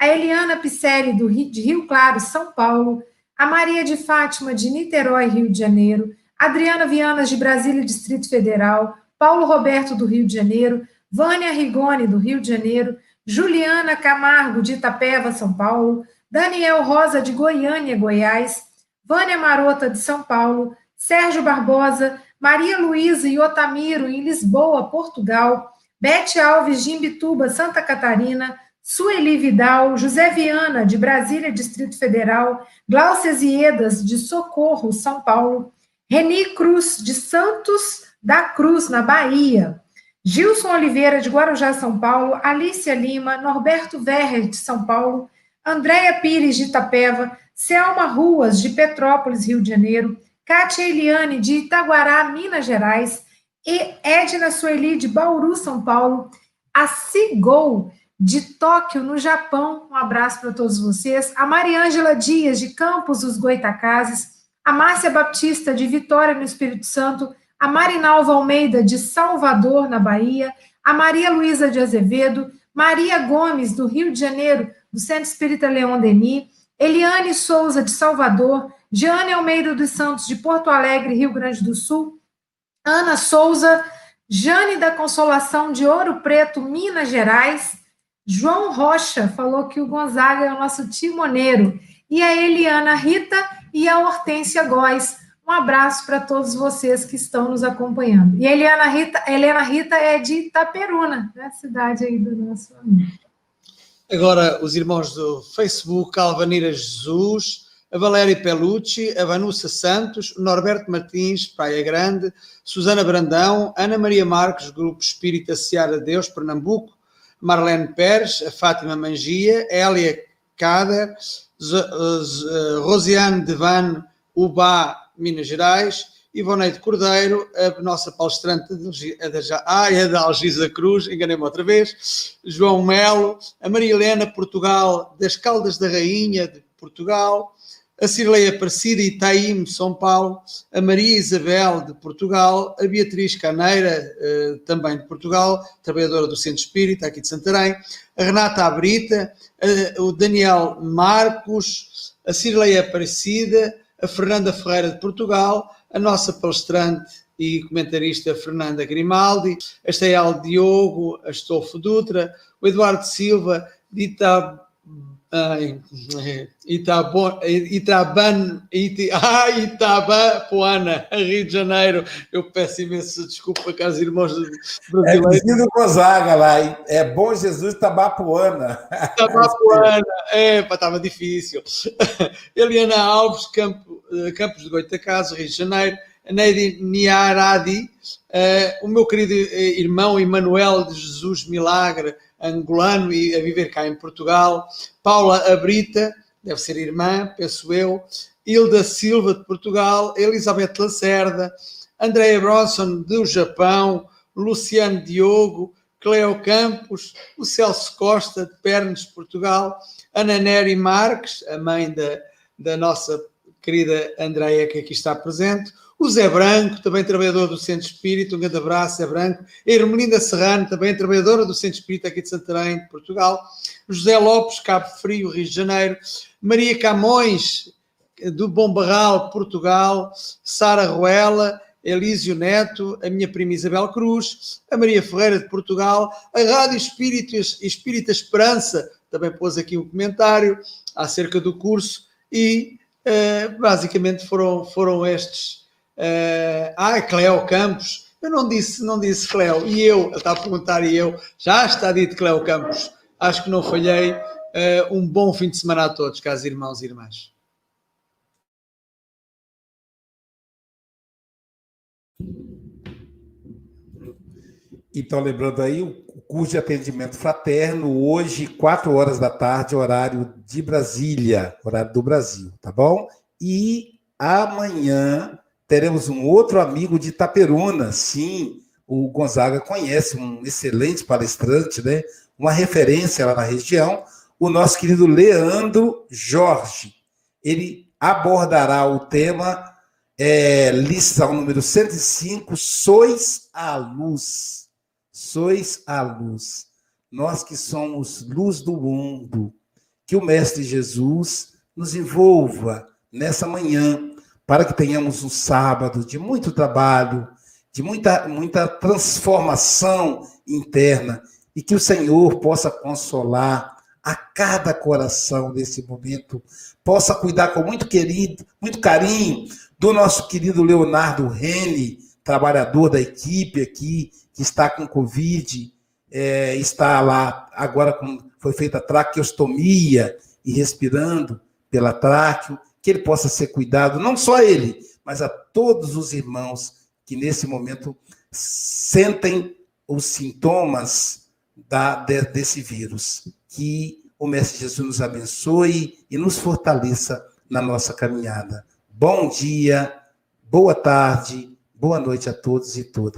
a Eliana Picelli, do Rio, de Rio Claro, São Paulo, a Maria de Fátima, de Niterói, Rio de Janeiro, Adriana Vianas, de Brasília, Distrito Federal, Paulo Roberto, do Rio de Janeiro, Vânia Rigoni, do Rio de Janeiro, Juliana Camargo, de Itapeva, São Paulo, Daniel Rosa, de Goiânia, Goiás, Vânia Marota, de São Paulo, Sérgio Barbosa, Maria Luísa e Otamiro, em Lisboa, Portugal, Bete Alves, de Imbituba, Santa Catarina, Sueli Vidal, José Viana, de Brasília, Distrito Federal, Glaucia Ziedas, de Socorro, São Paulo, Reni Cruz, de Santos da Cruz, na Bahia, Gilson Oliveira, de Guarujá, São Paulo, Alícia Lima, Norberto Verrer, de São Paulo, Andréia Pires, de Itapeva, Selma Ruas, de Petrópolis, Rio de Janeiro, Kátia Eliane, de Itaguará, Minas Gerais, e Edna Sueli, de Bauru, São Paulo, a Sigol, de Tóquio, no Japão, um abraço para todos vocês, a Mariângela Dias, de Campos dos Goitacazes, a Márcia Baptista, de Vitória, no Espírito Santo, a Marinalva Almeida, de Salvador, na Bahia, a Maria Luísa de Azevedo, Maria Gomes, do Rio de Janeiro, do Centro Espírita Leão Denis, Eliane Souza, de Salvador, Jeane Almeida dos Santos, de Porto Alegre, Rio Grande do Sul, Ana Souza, Jane da Consolação, de Ouro Preto, Minas Gerais, João Rocha falou que o Gonzaga é o nosso timoneiro, e a Eliana Rita e a Hortência Góes, um abraço para todos vocês que estão nos acompanhando. E a Eliana Rita, a Rita é de Itaperuna, né? cidade aí do nosso amigo. Agora, os irmãos do Facebook, Alvanira Jesus, a Valéria Pelucci, a Vanussa Santos, Norberto Martins, Praia Grande, Susana Brandão, Ana Maria Marques, Grupo Espírita Seara Deus, Pernambuco, Marlene Pérez, a Fátima Mangia, Hélia Cader, Rosiane Devan, Ubá Minas Gerais, Ivoneide Cordeiro, a nossa palestrante da da Algisa Cruz, enganei-me outra vez, João Melo, a Maria Helena Portugal, das Caldas da Rainha de Portugal, a Cirleia Aparecida e Taim, São Paulo, a Maria Isabel de Portugal, a Beatriz Caneira, eh, também de Portugal, trabalhadora do Centro Espírita, aqui de Santarém, a Renata Abrita, o Daniel Marcos, a Cirleia Aparecida, a Fernanda Ferreira de Portugal, a nossa palestrante e comentarista Fernanda Grimaldi, a Estael Diogo, a Estolfo Dutra, o Eduardo Silva, de Ai, Itabon, Itaban, Iti, ah, Itabapuana, Rio de Janeiro. Eu peço imenso desculpa, caros irmãos brasileiros. É vizinho Gonzaga lá, é Bom Jesus Itabapuana. Itabapuana, é, estava difícil. Eliana Alves, Campo, eh, Campos de Goitacazes, Rio de Janeiro. Neide Niaradi, uh, o meu querido eh, irmão Emanuel de Jesus Milagre, angolano e a viver cá em Portugal. Paula Abrita, deve ser irmã, penso eu. Hilda Silva, de Portugal. Elizabeth Lacerda. Andrea Bronson, do Japão. Luciano Diogo. Cleo Campos. O Celso Costa, de Pernes, Portugal. Ana Nery Marques, a mãe da, da nossa querida Andreia, que aqui está presente. O Zé Branco, também trabalhador do Centro Espírito, um grande abraço, Zé Branco. A Hermelinda Serrano, também trabalhadora do Centro Espírito aqui de Santarém, de Portugal. José Lopes, Cabo Frio, Rio de Janeiro. Maria Camões, do Bom Barral, Portugal. Sara Ruela, Elísio Neto, a minha prima Isabel Cruz, a Maria Ferreira de Portugal, a Rádio Espíritas, Espírita Esperança, também pôs aqui um comentário acerca do curso e uh, basicamente foram, foram estes Uh, ah, Cleo Campos. Eu não disse, não disse Cleo. E eu, está a perguntar, e eu, já está dito Cleo Campos. Acho que não falhei. Uh, um bom fim de semana a todos, caros irmãos e irmãs. Então, lembrando aí, o curso de atendimento fraterno, hoje, 4 horas da tarde, horário de Brasília, horário do Brasil, tá bom? E amanhã, teremos um outro amigo de Itaperuna, sim, o Gonzaga conhece, um excelente palestrante, né? uma referência lá na região, o nosso querido Leandro Jorge. Ele abordará o tema, é, lição número 105, Sois a luz. Sois a luz. Nós que somos luz do mundo, que o Mestre Jesus nos envolva nessa manhã para que tenhamos um sábado de muito trabalho, de muita, muita transformação interna e que o Senhor possa consolar a cada coração nesse momento, possa cuidar com muito querido, muito carinho do nosso querido Leonardo Rene, trabalhador da equipe aqui, que está com Covid, é, está lá agora com, foi feita traqueostomia e respirando pela tráqueo que ele possa ser cuidado, não só ele, mas a todos os irmãos que nesse momento sentem os sintomas da, de, desse vírus. Que o Mestre Jesus nos abençoe e nos fortaleça na nossa caminhada. Bom dia, boa tarde, boa noite a todos e todas.